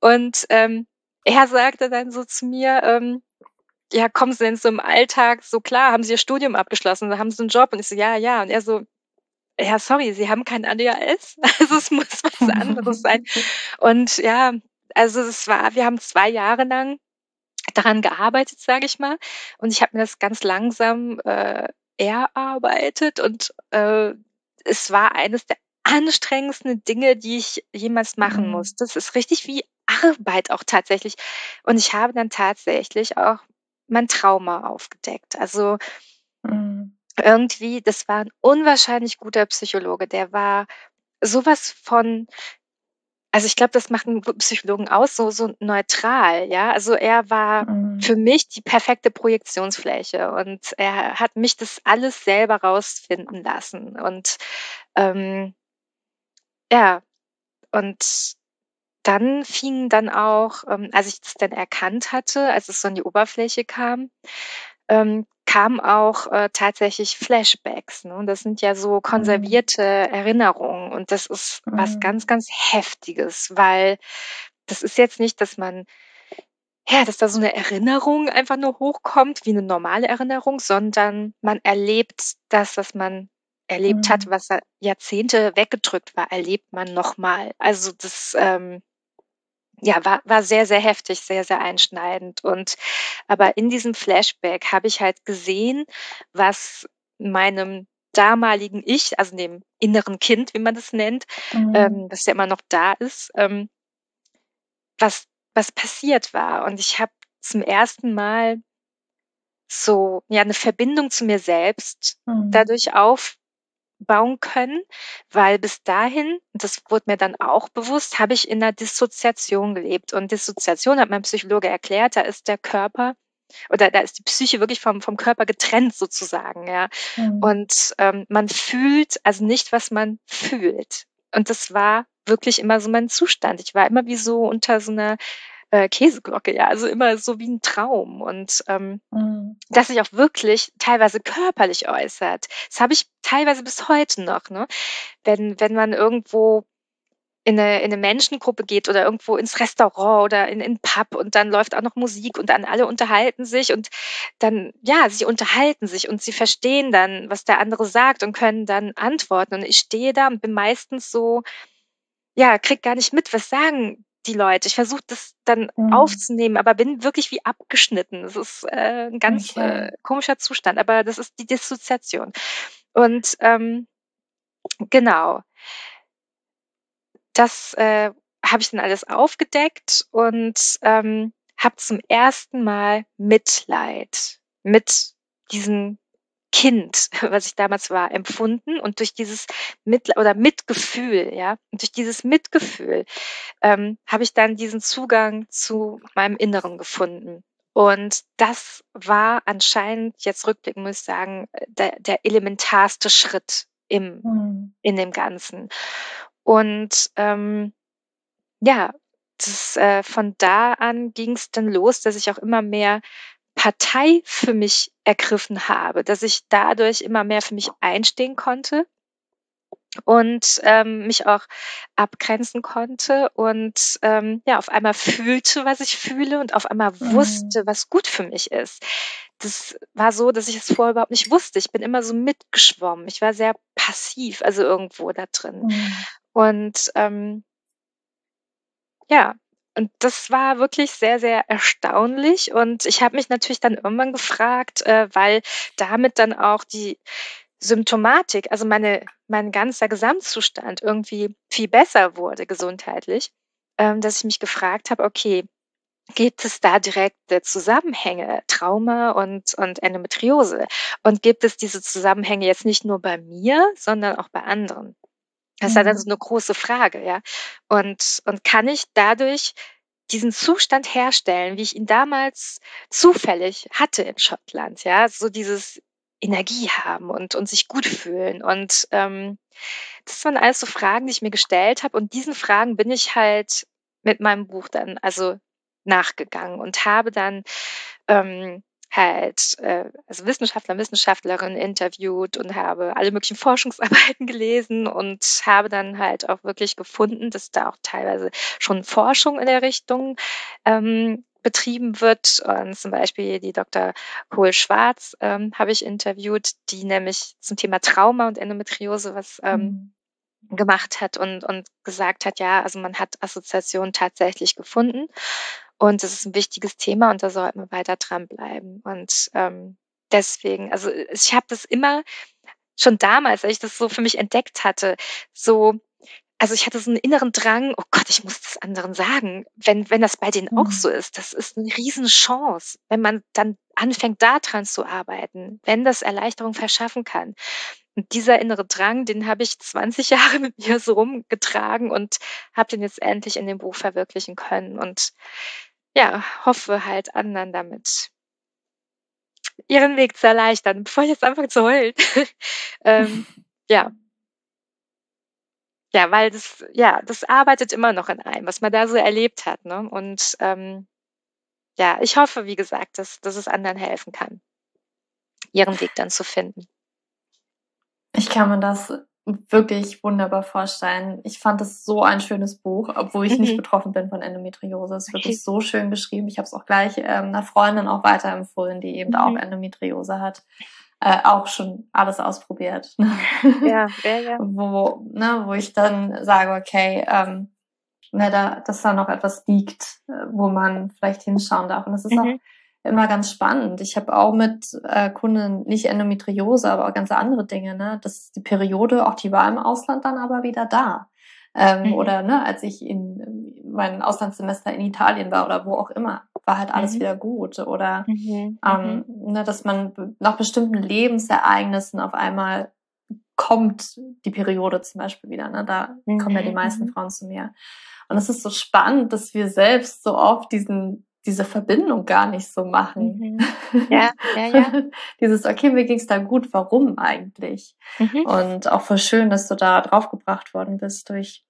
Und ähm, er sagte dann so zu mir, ähm, ja, kommen Sie denn so im Alltag so klar? Haben Sie Ihr Studium abgeschlossen? Haben Sie einen Job? Und ich so, ja, ja. Und er so, ja, sorry, Sie haben kein ADHS. Also es muss was anderes sein. Und ja, also es war, wir haben zwei Jahre lang daran gearbeitet, sage ich mal. Und ich habe mir das ganz langsam äh, erarbeitet und äh, es war eines der anstrengendsten Dinge, die ich jemals machen mhm. muss. Das ist richtig wie Arbeit auch tatsächlich. Und ich habe dann tatsächlich auch mein Trauma aufgedeckt. Also mhm. Irgendwie, das war ein unwahrscheinlich guter Psychologe. Der war sowas von also ich glaube, das macht einen Psychologen aus, so, so neutral, ja. Also er war mhm. für mich die perfekte Projektionsfläche und er hat mich das alles selber rausfinden lassen. Und ähm, ja, und dann fing dann auch, ähm, als ich das dann erkannt hatte, als es so an die Oberfläche kam, ähm, kamen auch äh, tatsächlich Flashbacks. Ne? Und das sind ja so mhm. konservierte. Erinnerungen. Und das ist mhm. was ganz, ganz Heftiges, weil das ist jetzt nicht, dass man, ja, dass da so eine Erinnerung einfach nur hochkommt, wie eine normale Erinnerung, sondern man erlebt das, was man erlebt mhm. hat, was Jahrzehnte weggedrückt war, erlebt man nochmal. Also das, ähm, ja, war, war sehr, sehr heftig, sehr, sehr einschneidend. Und aber in diesem Flashback habe ich halt gesehen, was meinem damaligen Ich, also dem inneren Kind, wie man das nennt, mhm. ähm, was ja immer noch da ist, ähm, was, was passiert war. Und ich habe zum ersten Mal so ja eine Verbindung zu mir selbst mhm. dadurch auf bauen können, weil bis dahin, das wurde mir dann auch bewusst, habe ich in einer Dissoziation gelebt. Und Dissoziation hat mein Psychologe erklärt, da ist der Körper oder da ist die Psyche wirklich vom, vom Körper getrennt sozusagen, ja. Mhm. Und ähm, man fühlt also nicht, was man fühlt. Und das war wirklich immer so mein Zustand. Ich war immer wie so unter so einer äh, Käseglocke, ja, also immer so wie ein Traum und ähm, mhm. das sich auch wirklich teilweise körperlich äußert. Das habe ich teilweise bis heute noch, ne? Wenn, wenn man irgendwo in eine, in eine Menschengruppe geht oder irgendwo ins Restaurant oder in, in Pub und dann läuft auch noch Musik und dann alle unterhalten sich und dann, ja, sie unterhalten sich und sie verstehen dann, was der andere sagt und können dann antworten. Und ich stehe da und bin meistens so, ja, krieg gar nicht mit, was sagen die Leute. Ich versuche das dann mhm. aufzunehmen, aber bin wirklich wie abgeschnitten. Das ist äh, ein ganz okay. äh, komischer Zustand, aber das ist die Dissoziation. Und ähm, genau, das äh, habe ich dann alles aufgedeckt und ähm, habe zum ersten Mal Mitleid mit diesen Kind, was ich damals war, empfunden und durch dieses Mit oder Mitgefühl, ja, und durch dieses Mitgefühl ähm, habe ich dann diesen Zugang zu meinem Inneren gefunden. Und das war anscheinend, jetzt rückblickend muss ich sagen, der, der elementarste Schritt im, mhm. in dem Ganzen. Und ähm, ja, das, äh, von da an ging es dann los, dass ich auch immer mehr Partei für mich ergriffen habe, dass ich dadurch immer mehr für mich einstehen konnte und ähm, mich auch abgrenzen konnte und ähm, ja auf einmal fühlte, was ich fühle und auf einmal mhm. wusste, was gut für mich ist. Das war so, dass ich es vorher überhaupt nicht wusste. Ich bin immer so mitgeschwommen. Ich war sehr passiv, also irgendwo da drin. Mhm. Und ähm, ja, und das war wirklich sehr, sehr erstaunlich. Und ich habe mich natürlich dann irgendwann gefragt, äh, weil damit dann auch die Symptomatik, also meine, mein ganzer Gesamtzustand irgendwie viel besser wurde gesundheitlich, ähm, dass ich mich gefragt habe, okay, gibt es da direkte Zusammenhänge, Trauma und, und Endometriose? Und gibt es diese Zusammenhänge jetzt nicht nur bei mir, sondern auch bei anderen? Das ist ja dann so mhm. eine große Frage, ja. Und, und kann ich dadurch diesen Zustand herstellen, wie ich ihn damals zufällig hatte in Schottland, ja, so dieses Energie haben und, und sich gut fühlen. Und ähm, das waren alles so Fragen, die ich mir gestellt habe. Und diesen Fragen bin ich halt mit meinem Buch dann also nachgegangen und habe dann ähm, halt äh, also Wissenschaftler, Wissenschaftlerinnen interviewt und habe alle möglichen Forschungsarbeiten gelesen und habe dann halt auch wirklich gefunden, dass da auch teilweise schon Forschung in der Richtung ähm, betrieben wird. Und zum Beispiel die Dr. Kohl-Schwarz ähm, habe ich interviewt, die nämlich zum Thema Trauma und Endometriose was ähm, mhm. gemacht hat und, und gesagt hat, ja, also man hat Assoziationen tatsächlich gefunden. Und das ist ein wichtiges Thema und da sollten wir weiter dranbleiben. Und ähm, deswegen, also ich habe das immer schon damals, als ich das so für mich entdeckt hatte, so, also ich hatte so einen inneren Drang, oh Gott, ich muss das anderen sagen, wenn, wenn das bei denen mhm. auch so ist. Das ist eine Riesenchance, wenn man dann anfängt, da dran zu arbeiten, wenn das Erleichterung verschaffen kann. Und dieser innere Drang, den habe ich 20 Jahre mit mir so rumgetragen und habe den jetzt endlich in dem Buch verwirklichen können. Und ja, hoffe halt anderen damit ihren Weg zu erleichtern, bevor ich jetzt anfange zu heulen. ähm, ja. Ja, weil das, ja, das arbeitet immer noch in einem, was man da so erlebt hat. Ne? Und ähm, ja, ich hoffe, wie gesagt, dass, dass es anderen helfen kann, ihren Weg dann zu finden. Ich kann mir das wirklich wunderbar vorstellen. Ich fand es so ein schönes Buch, obwohl ich mhm. nicht betroffen bin von Endometriose. Es ist wirklich so schön beschrieben. Ich habe es auch gleich ähm, einer Freundin auch weiterempfohlen, die eben mhm. auch Endometriose hat. Äh, auch schon alles ausprobiert. Ja, ja, ja. wo, ne, wo ich dann sage, okay, ähm, ne, da, dass da noch etwas liegt, äh, wo man vielleicht hinschauen darf. Und das ist mhm. auch immer ganz spannend. Ich habe auch mit äh, Kunden nicht Endometriose, aber auch ganz andere Dinge. Ne? Das ist die Periode, auch die war im Ausland dann aber wieder da. Ähm, mhm. Oder ne, als ich in mein Auslandssemester in Italien war oder wo auch immer, war halt alles mhm. wieder gut. Oder mhm. Ähm, mhm. ne, dass man nach bestimmten Lebensereignissen auf einmal kommt die Periode zum Beispiel wieder. Ne? Da mhm. kommen ja die meisten mhm. Frauen zu mir. Und es ist so spannend, dass wir selbst so oft diesen diese Verbindung gar nicht so machen. Mhm. Ja, ja, ja. Dieses, okay, mir ging es da gut, warum eigentlich? Mhm. Und auch voll schön, dass du da draufgebracht worden bist durch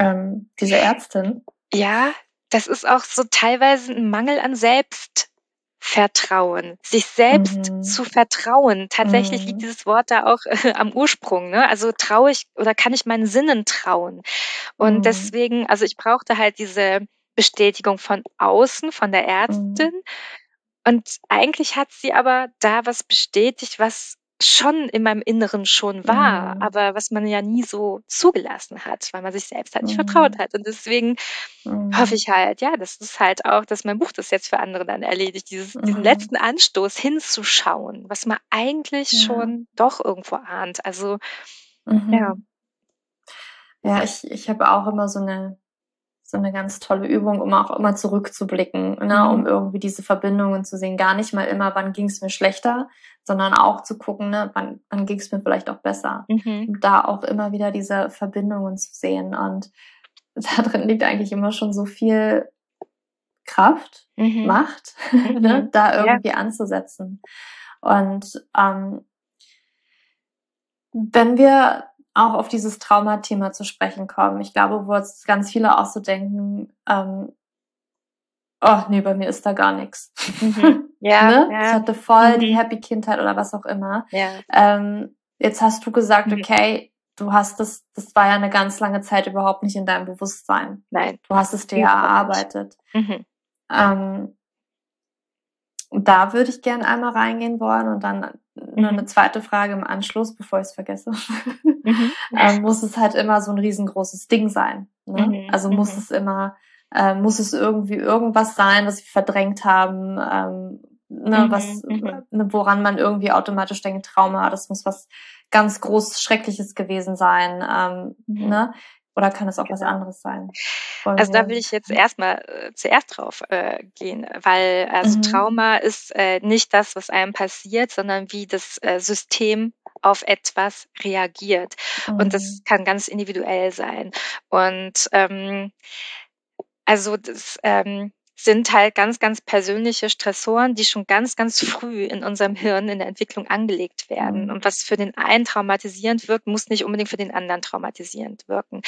ähm, diese Ärztin. Ja, das ist auch so teilweise ein Mangel an Selbstvertrauen, sich selbst mhm. zu vertrauen. Tatsächlich mhm. liegt dieses Wort da auch äh, am Ursprung. Ne? Also traue ich oder kann ich meinen Sinnen trauen? Und mhm. deswegen, also ich brauchte halt diese Bestätigung von außen, von der Ärztin. Mhm. Und eigentlich hat sie aber da was bestätigt, was schon in meinem Inneren schon war, mhm. aber was man ja nie so zugelassen hat, weil man sich selbst halt nicht mhm. vertraut hat. Und deswegen mhm. hoffe ich halt, ja, das ist halt auch, dass mein Buch das jetzt für andere dann erledigt, dieses, diesen mhm. letzten Anstoß hinzuschauen, was man eigentlich ja. schon doch irgendwo ahnt. Also, ja. Mhm. Ja, ich, ich habe auch immer so eine so eine ganz tolle Übung, um auch immer zurückzublicken, ne, mhm. um irgendwie diese Verbindungen zu sehen. Gar nicht mal immer, wann ging es mir schlechter, sondern auch zu gucken, ne, wann, wann ging es mir vielleicht auch besser. Mhm. Da auch immer wieder diese Verbindungen zu sehen. Und da drin liegt eigentlich immer schon so viel Kraft, mhm. Macht, ne, mhm. da irgendwie ja. anzusetzen. Und ähm, wenn wir auch auf dieses Traumathema zu sprechen kommen. Ich glaube, wo jetzt ganz viele auch so denken, ähm, oh nee, bei mir ist da gar nichts. Mhm. Ja, ne? ja. Ich hatte voll mhm. die Happy Kindheit oder was auch immer. Ja. Ähm, jetzt hast du gesagt, mhm. okay, du hast das, das war ja eine ganz lange Zeit überhaupt nicht in deinem Bewusstsein. Nein. Du hast es dir ja erarbeitet. Mhm. Ähm, da würde ich gerne einmal reingehen wollen und dann nur eine mhm. zweite Frage im Anschluss, bevor ich es vergesse. Mhm. ähm, muss es halt immer so ein riesengroßes Ding sein. Ne? Mhm. Also muss mhm. es immer, äh, muss es irgendwie irgendwas sein, was sie verdrängt haben, ähm, ne, mhm. was, mhm. ne, woran man irgendwie automatisch denkt, Trauma, das muss was ganz groß Schreckliches gewesen sein. Ähm, ne? Oder kann es auch was genau. anderes sein? Wollen also da will ich jetzt erstmal äh, zuerst drauf äh, gehen, weil also mhm. Trauma ist äh, nicht das, was einem passiert, sondern wie das äh, System auf etwas reagiert. Mhm. Und das mhm. kann ganz individuell sein. Und ähm, also das ähm, sind halt ganz, ganz persönliche Stressoren, die schon ganz, ganz früh in unserem Hirn in der Entwicklung angelegt werden. Mhm. Und was für den einen traumatisierend wirkt, muss nicht unbedingt für den anderen traumatisierend wirken.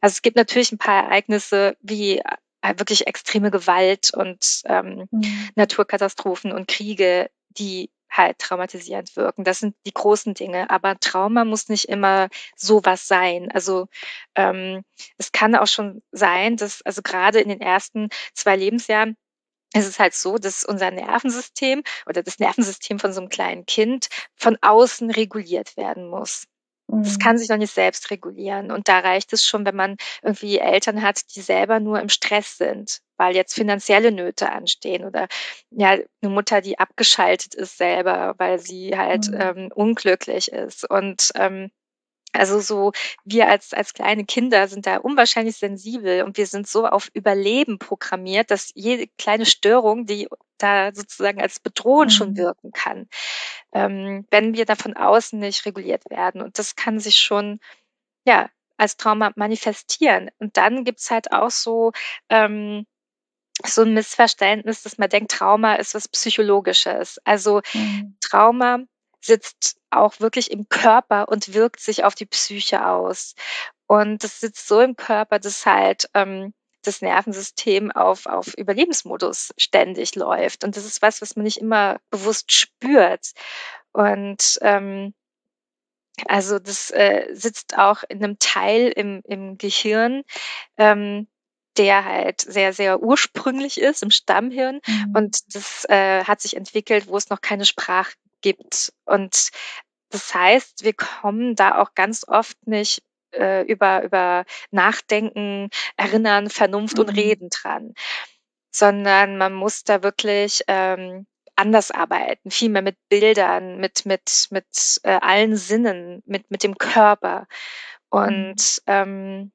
Also es gibt natürlich ein paar Ereignisse wie äh, wirklich extreme Gewalt und ähm, mhm. Naturkatastrophen und Kriege, die halt traumatisierend wirken. Das sind die großen Dinge. Aber Trauma muss nicht immer sowas sein. Also ähm, es kann auch schon sein, dass also gerade in den ersten zwei Lebensjahren es ist halt so, dass unser Nervensystem oder das Nervensystem von so einem kleinen Kind von außen reguliert werden muss. Das mhm. kann sich noch nicht selbst regulieren. Und da reicht es schon, wenn man irgendwie Eltern hat, die selber nur im Stress sind, weil jetzt finanzielle Nöte anstehen oder ja, eine Mutter, die abgeschaltet ist selber, weil sie halt mhm. ähm, unglücklich ist. Und ähm, also so, wir als, als kleine Kinder sind da unwahrscheinlich sensibel und wir sind so auf Überleben programmiert, dass jede kleine Störung, die da sozusagen als bedrohend mhm. schon wirken kann, ähm, wenn wir da von außen nicht reguliert werden. Und das kann sich schon, ja, als Trauma manifestieren. Und dann gibt's halt auch so, ähm, so ein Missverständnis, dass man denkt, Trauma ist was Psychologisches. Also mhm. Trauma sitzt auch wirklich im Körper und wirkt sich auf die Psyche aus. Und das sitzt so im Körper, dass halt ähm, das Nervensystem auf, auf Überlebensmodus ständig läuft. Und das ist was, was man nicht immer bewusst spürt. Und ähm, also das äh, sitzt auch in einem Teil im, im Gehirn, ähm, der halt sehr, sehr ursprünglich ist im Stammhirn. Mhm. Und das äh, hat sich entwickelt, wo es noch keine Sprache gibt. Und das heißt, wir kommen da auch ganz oft nicht äh, über, über Nachdenken, Erinnern, Vernunft mhm. und Reden dran, sondern man muss da wirklich ähm, anders arbeiten, viel mehr mit Bildern, mit, mit, mit äh, allen Sinnen, mit, mit dem Körper. Und mhm. ähm,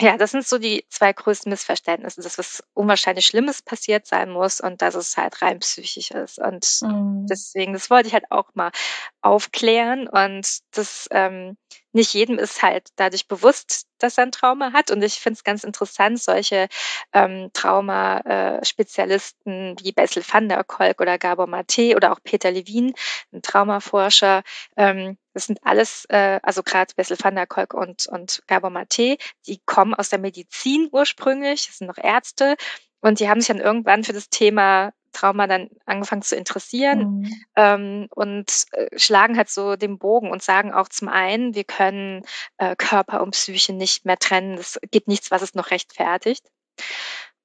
ja, das sind so die zwei größten Missverständnisse, dass was unwahrscheinlich Schlimmes passiert sein muss und dass es halt rein psychisch ist. Und mhm. deswegen, das wollte ich halt auch mal aufklären und das ähm, nicht jedem ist halt dadurch bewusst, dass er ein Trauma hat. Und ich finde es ganz interessant, solche ähm, Trauma-Spezialisten wie Bessel van der Kolk oder Gabor Mate oder auch Peter Levin, ein Traumaforscher, ähm, das sind alles, äh, also gerade Bessel van der Kolk und, und Gabor Mate, die kommen aus der Medizin ursprünglich, das sind noch Ärzte und die haben sich dann irgendwann für das Thema Trauma dann angefangen zu interessieren mhm. ähm, und äh, schlagen halt so den Bogen und sagen auch zum einen, wir können äh, Körper und Psyche nicht mehr trennen. Es gibt nichts, was es noch rechtfertigt.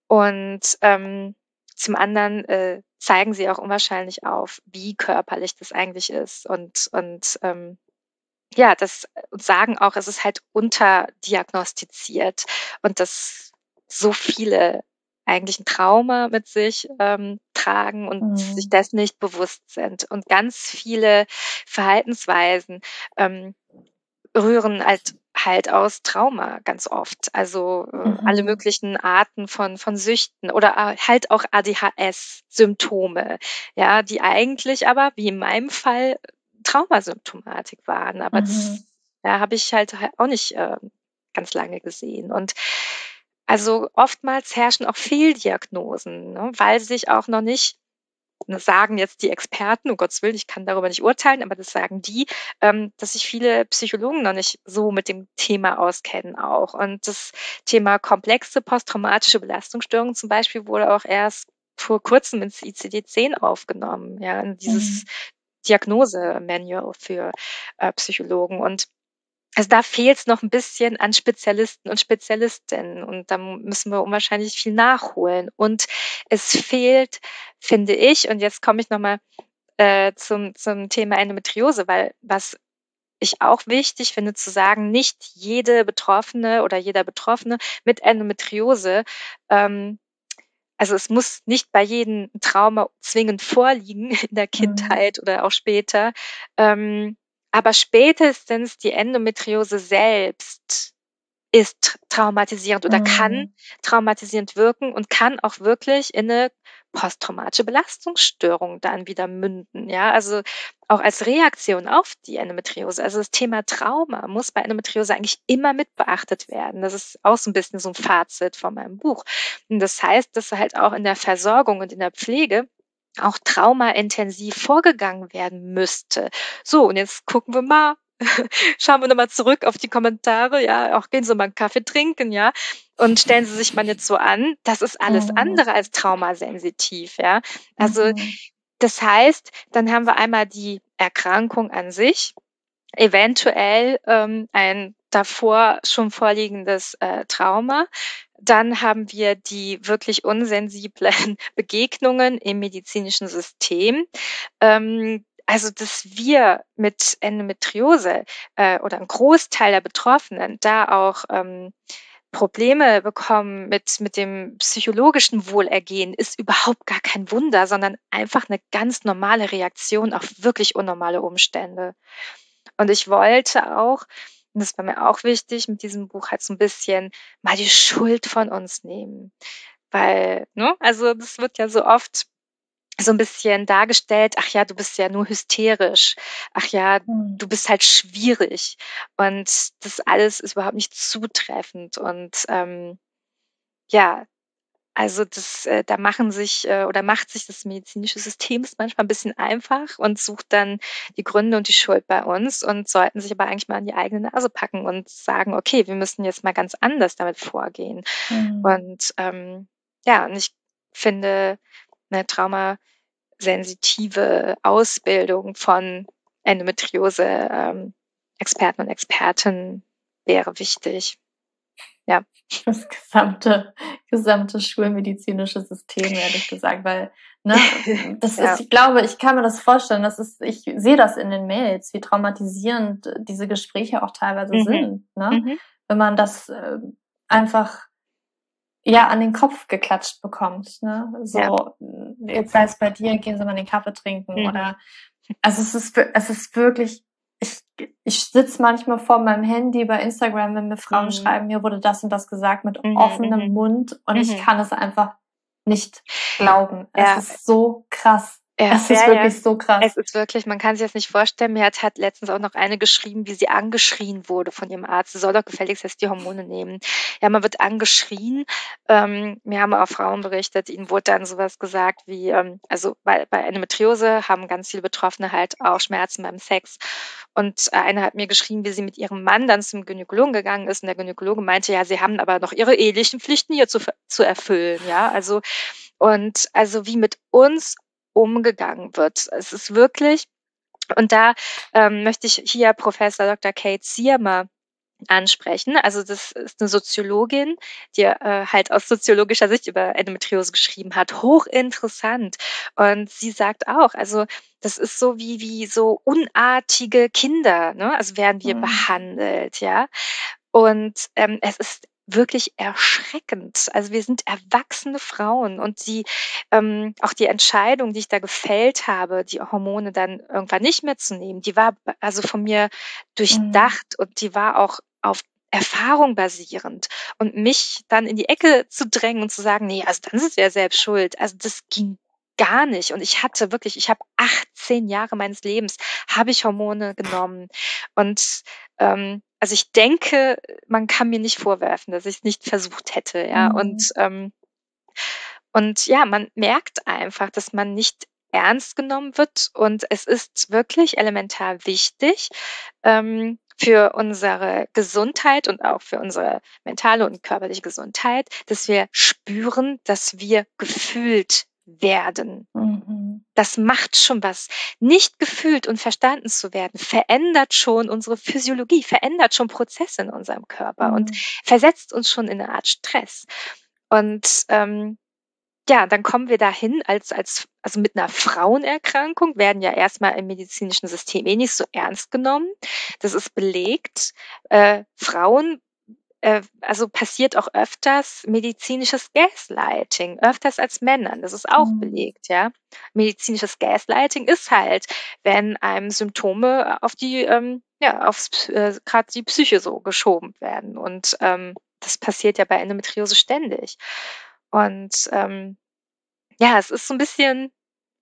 Und ähm, zum anderen äh, zeigen sie auch unwahrscheinlich auf, wie körperlich das eigentlich ist und und ähm, ja, das und sagen auch, es ist halt unterdiagnostiziert und dass so viele eigentlich ein Trauma mit sich ähm, tragen und mhm. sich dessen nicht bewusst sind. Und ganz viele Verhaltensweisen ähm, rühren halt halt aus Trauma ganz oft. Also äh, mhm. alle möglichen Arten von, von Süchten oder halt auch ADHS-Symptome, ja, die eigentlich aber, wie in meinem Fall, Traumasymptomatik waren. Aber mhm. das ja, habe ich halt auch nicht äh, ganz lange gesehen. Und also oftmals herrschen auch Fehldiagnosen, ne, weil sich auch noch nicht das sagen jetzt die Experten, um Gottes Willen, ich kann darüber nicht urteilen, aber das sagen die, ähm, dass sich viele Psychologen noch nicht so mit dem Thema auskennen auch. Und das Thema komplexe posttraumatische Belastungsstörungen zum Beispiel wurde auch erst vor kurzem ins ICD-10 aufgenommen, ja, in dieses mhm. Diagnose-Manual für äh, Psychologen. Und also da fehlt es noch ein bisschen an Spezialisten und Spezialistinnen und da müssen wir unwahrscheinlich viel nachholen. Und es fehlt, finde ich, und jetzt komme ich nochmal äh, zum, zum Thema Endometriose, weil was ich auch wichtig finde zu sagen, nicht jede Betroffene oder jeder Betroffene mit Endometriose ähm, also es muss nicht bei jedem Trauma zwingend vorliegen in der mhm. Kindheit mhm. oder auch später. Ähm, aber spätestens die Endometriose selbst ist traumatisierend oder mhm. kann traumatisierend wirken und kann auch wirklich in eine posttraumatische Belastungsstörung dann wieder münden. Ja, also auch als Reaktion auf die Endometriose. Also das Thema Trauma muss bei Endometriose eigentlich immer mit beachtet werden. Das ist auch so ein bisschen so ein Fazit von meinem Buch. Und das heißt, dass halt auch in der Versorgung und in der Pflege auch traumaintensiv vorgegangen werden müsste. So, und jetzt gucken wir mal, schauen wir nochmal zurück auf die Kommentare, ja, auch gehen Sie mal einen Kaffee trinken, ja, und stellen Sie sich mal jetzt so an, das ist alles mhm. andere als traumasensitiv, ja. Also, mhm. das heißt, dann haben wir einmal die Erkrankung an sich, eventuell ähm, ein davor schon vorliegendes äh, Trauma. Dann haben wir die wirklich unsensiblen Begegnungen im medizinischen System. Ähm, also, dass wir mit Endometriose äh, oder ein Großteil der Betroffenen da auch ähm, Probleme bekommen mit, mit dem psychologischen Wohlergehen, ist überhaupt gar kein Wunder, sondern einfach eine ganz normale Reaktion auf wirklich unnormale Umstände. Und ich wollte auch, und das war mir auch wichtig, mit diesem Buch halt so ein bisschen mal die Schuld von uns nehmen. Weil, ne, also das wird ja so oft so ein bisschen dargestellt, ach ja, du bist ja nur hysterisch, ach ja, mhm. du bist halt schwierig. Und das alles ist überhaupt nicht zutreffend. Und ähm, ja, also das, äh, da machen sich äh, oder macht sich das medizinische System manchmal ein bisschen einfach und sucht dann die Gründe und die Schuld bei uns und sollten sich aber eigentlich mal an die eigene Nase packen und sagen, okay, wir müssen jetzt mal ganz anders damit vorgehen. Mhm. Und ähm, ja, und ich finde, eine traumasensitive Ausbildung von Endometriose ähm, Experten und Experten wäre wichtig. Ja. Das gesamte, gesamte schulmedizinische System, ehrlich gesagt, weil, ne, das ja. ist, ich glaube, ich kann mir das vorstellen, das ist, ich sehe das in den Mails, wie traumatisierend diese Gespräche auch teilweise mhm. sind, ne? Mhm. Wenn man das äh, einfach ja an den Kopf geklatscht bekommt. Ne? So, ja. jetzt sei es bei dir, gehen Sie mal den Kaffee trinken mhm. oder also es ist es ist wirklich ich, ich sitze manchmal vor meinem Handy bei Instagram, wenn mir Frauen mhm. schreiben, mir wurde das und das gesagt mit mhm. offenem mhm. Mund und ich mhm. kann es einfach nicht glauben. Ja. Es ist so krass. Ja, es ist ja, wirklich ja. so krass. Es ist wirklich, man kann sich das nicht vorstellen. Mir hat, hat letztens auch noch eine geschrieben, wie sie angeschrien wurde von ihrem Arzt. Sie soll doch gefälligst jetzt die Hormone nehmen. Ja, man wird angeschrien. Ähm, mir haben auch Frauen berichtet, ihnen wurde dann sowas gesagt wie, ähm, also bei, bei Endometriose haben ganz viele Betroffene halt auch Schmerzen beim Sex. Und eine hat mir geschrieben, wie sie mit ihrem Mann dann zum Gynäkologen gegangen ist. Und der Gynäkologe meinte, ja, sie haben aber noch ihre ehelichen Pflichten hier zu, zu erfüllen. Ja, also und also wie mit uns umgegangen wird. Es ist wirklich, und da ähm, möchte ich hier Professor Dr. Kate Siermer ansprechen. Also das ist eine Soziologin, die äh, halt aus soziologischer Sicht über Endometriose geschrieben hat. Hochinteressant. Und sie sagt auch, also das ist so wie wie so unartige Kinder, ne? Also werden wir mhm. behandelt, ja. Und ähm, es ist wirklich erschreckend. Also wir sind erwachsene Frauen und die ähm, auch die Entscheidung, die ich da gefällt habe, die Hormone dann irgendwann nicht mehr zu nehmen, die war also von mir durchdacht mhm. und die war auch auf Erfahrung basierend und mich dann in die Ecke zu drängen und zu sagen, nee, also dann ist ja selbst schuld. Also das ging gar nicht. Und ich hatte wirklich, ich habe 18 Jahre meines Lebens, habe ich Hormone genommen. Und ähm, also ich denke, man kann mir nicht vorwerfen, dass ich es nicht versucht hätte, ja. Mhm. Und ähm, und ja, man merkt einfach, dass man nicht ernst genommen wird und es ist wirklich elementar wichtig ähm, für unsere Gesundheit und auch für unsere mentale und körperliche Gesundheit, dass wir spüren, dass wir gefühlt werden. Mhm. Das macht schon was. Nicht gefühlt und verstanden zu werden, verändert schon unsere Physiologie, verändert schon Prozesse in unserem Körper mhm. und versetzt uns schon in eine Art Stress. Und ähm, ja, dann kommen wir dahin als, als, also mit einer Frauenerkrankung werden ja erstmal im medizinischen System eh nicht so ernst genommen. Das ist belegt. Äh, Frauen äh, also passiert auch öfters medizinisches Gaslighting, öfters als Männern. Das ist auch mhm. belegt, ja. Medizinisches Gaslighting ist halt, wenn einem Symptome auf die, ähm, ja, aufs äh, gerade die Psyche so geschoben werden. Und ähm, das passiert ja bei Endometriose ständig. Und ähm, ja, es ist so ein bisschen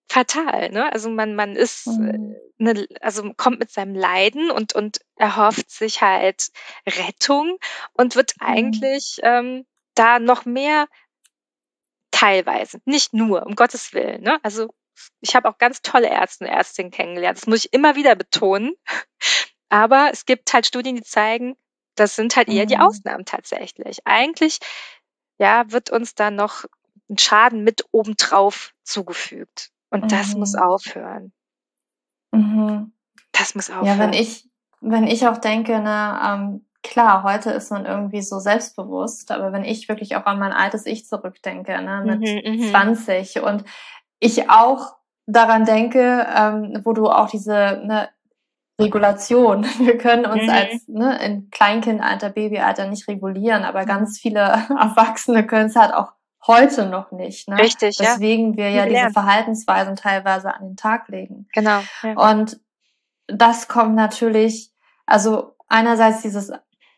fatal, ne? Also man, man ist, mhm. ne, also kommt mit seinem Leiden und, und erhofft sich halt Rettung und wird mhm. eigentlich ähm, da noch mehr teilweise, nicht nur, um Gottes Willen, ne? Also ich habe auch ganz tolle Ärzte und Ärztinnen kennengelernt. Das muss ich immer wieder betonen. Aber es gibt halt Studien, die zeigen, das sind halt eher die mhm. Ausnahmen tatsächlich. Eigentlich, ja, wird uns da noch ein Schaden mit obendrauf zugefügt. Und mhm. das muss mhm. aufhören. Mhm. Das muss aufhören. Ja, wenn ich, wenn ich auch denke, ne, ähm, klar, heute ist man irgendwie so selbstbewusst, aber wenn ich wirklich auch an mein altes Ich zurückdenke, ne, mit mhm, 20 mhm. und ich auch daran denke, ähm, wo du auch diese ne, Regulation. Wir können uns mhm. als ne, in Kleinkindalter, Babyalter nicht regulieren, aber ganz viele Erwachsene können es halt auch heute noch nicht. Ne? Richtig, ja. Deswegen wir ja diese Verhaltensweisen teilweise an den Tag legen. Genau. Ja. Und das kommt natürlich, also einerseits dieses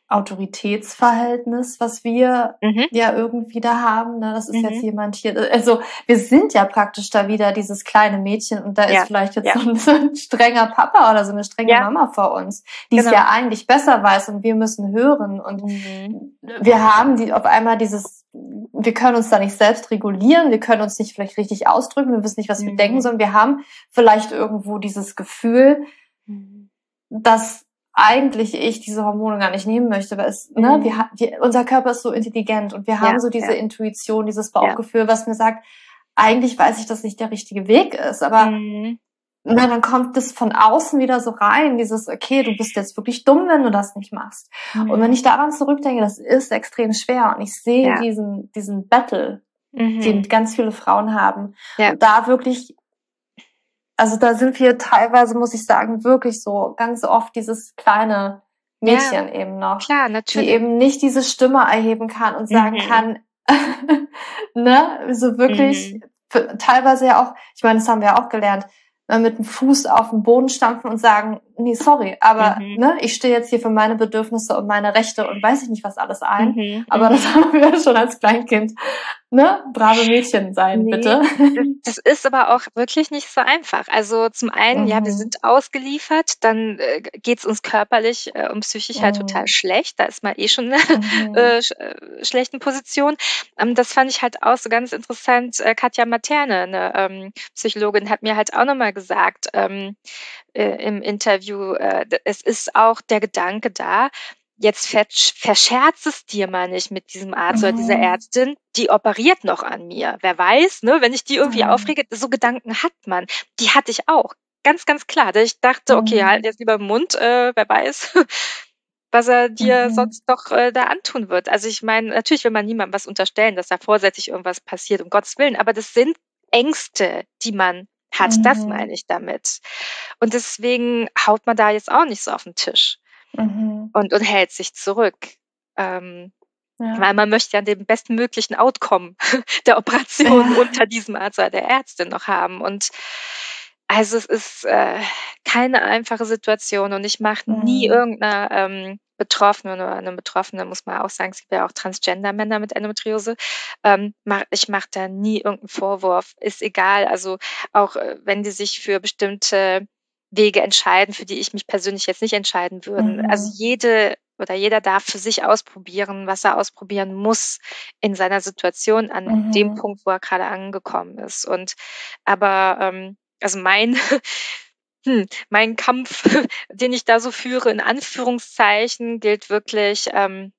Autoritätsverhältnis, was wir mhm. ja irgendwie da haben. Ne? Das ist mhm. jetzt jemand hier. Also wir sind ja praktisch da wieder dieses kleine Mädchen und da ja. ist vielleicht jetzt ja. so, ein, so, ein, strenger Papa oder so eine strenge ja. Mama vor uns, die genau. es ja eigentlich besser weiß und wir müssen hören. Und mhm. wir haben die auf einmal dieses, wir können uns da nicht selbst regulieren, wir können uns nicht vielleicht richtig ausdrücken, wir wissen nicht, was wir denken, mhm. sondern wir haben vielleicht irgendwo dieses Gefühl, mhm. dass eigentlich ich diese Hormone gar nicht nehmen möchte, weil es, ne, mhm. ne, wir, wir, unser Körper ist so intelligent und wir haben ja, so diese ja. Intuition, dieses Bauchgefühl, ja. was mir sagt, eigentlich weiß ich, dass nicht der richtige Weg ist, aber mhm. na, dann kommt das von außen wieder so rein, dieses, okay, du bist jetzt wirklich dumm, wenn du das nicht machst. Mhm. Und wenn ich daran zurückdenke, das ist extrem schwer und ich sehe diesen, diesen Battle, mhm. den ganz viele Frauen haben. Und da wirklich also da sind wir teilweise, muss ich sagen, wirklich so ganz oft dieses kleine Mädchen ja, eben noch, klar, natürlich. die eben nicht diese Stimme erheben kann und sagen mhm. kann, ne, so wirklich, mhm. teilweise ja auch, ich meine, das haben wir ja auch gelernt, ne, mit dem Fuß auf den Boden stampfen und sagen, nee, sorry, aber mhm. ne, ich stehe jetzt hier für meine Bedürfnisse und meine Rechte und weiß ich nicht was alles ein. Mhm. Aber das mhm. haben wir schon als Kleinkind ne, brave Mädchen sein, nee, bitte. Das, das, ist aber auch wirklich nicht so einfach. Also zum einen, mhm. ja, wir mhm. sind ausgeliefert, dann äh, geht's uns körperlich äh, und psychisch mhm. halt total mhm. schlecht. Da ist man eh schon in mhm. äh, sch äh, schlechten Position. Ähm, das fand ich halt auch so ganz interessant. Äh, Katja Materne, eine ähm, Psychologin, hat mir halt auch nochmal gesagt ähm, äh, im Interview, äh, es ist auch der Gedanke da, jetzt verscherz es dir mal nicht mit diesem Arzt mhm. oder dieser mhm. Ärztin, die operiert noch an mir. Wer weiß, ne, wenn ich die irgendwie mhm. aufrege, so Gedanken hat man. Die hatte ich auch. Ganz, ganz klar. Ich dachte, okay, mhm. halt jetzt lieber im Mund, äh, wer weiß, was er dir mhm. sonst noch äh, da antun wird. Also ich meine, natürlich will man niemandem was unterstellen, dass da vorsätzlich irgendwas passiert, um Gottes Willen, aber das sind Ängste, die man hat. Das mhm. meine ich damit. Und deswegen haut man da jetzt auch nicht so auf den Tisch mhm. und, und hält sich zurück. Ähm, ja. Weil man möchte ja den bestmöglichen Outcome der Operation ja. unter diesem Arzt oder der Ärztin noch haben. Und also es ist äh, keine einfache Situation und ich mache mhm. nie irgendeiner ähm, Betroffenen oder eine Betroffene, muss man auch sagen, es gibt ja auch Transgender-Männer mit Endometriose. Ähm, mach, ich mache da nie irgendeinen Vorwurf. Ist egal. Also auch äh, wenn die sich für bestimmte Wege entscheiden, für die ich mich persönlich jetzt nicht entscheiden würde. Mhm. Also jede oder jeder darf für sich ausprobieren, was er ausprobieren muss in seiner Situation an mhm. dem Punkt, wo er gerade angekommen ist. Und aber ähm, also mein hm, mein Kampf, den ich da so führe, in Anführungszeichen, gilt wirklich ähm,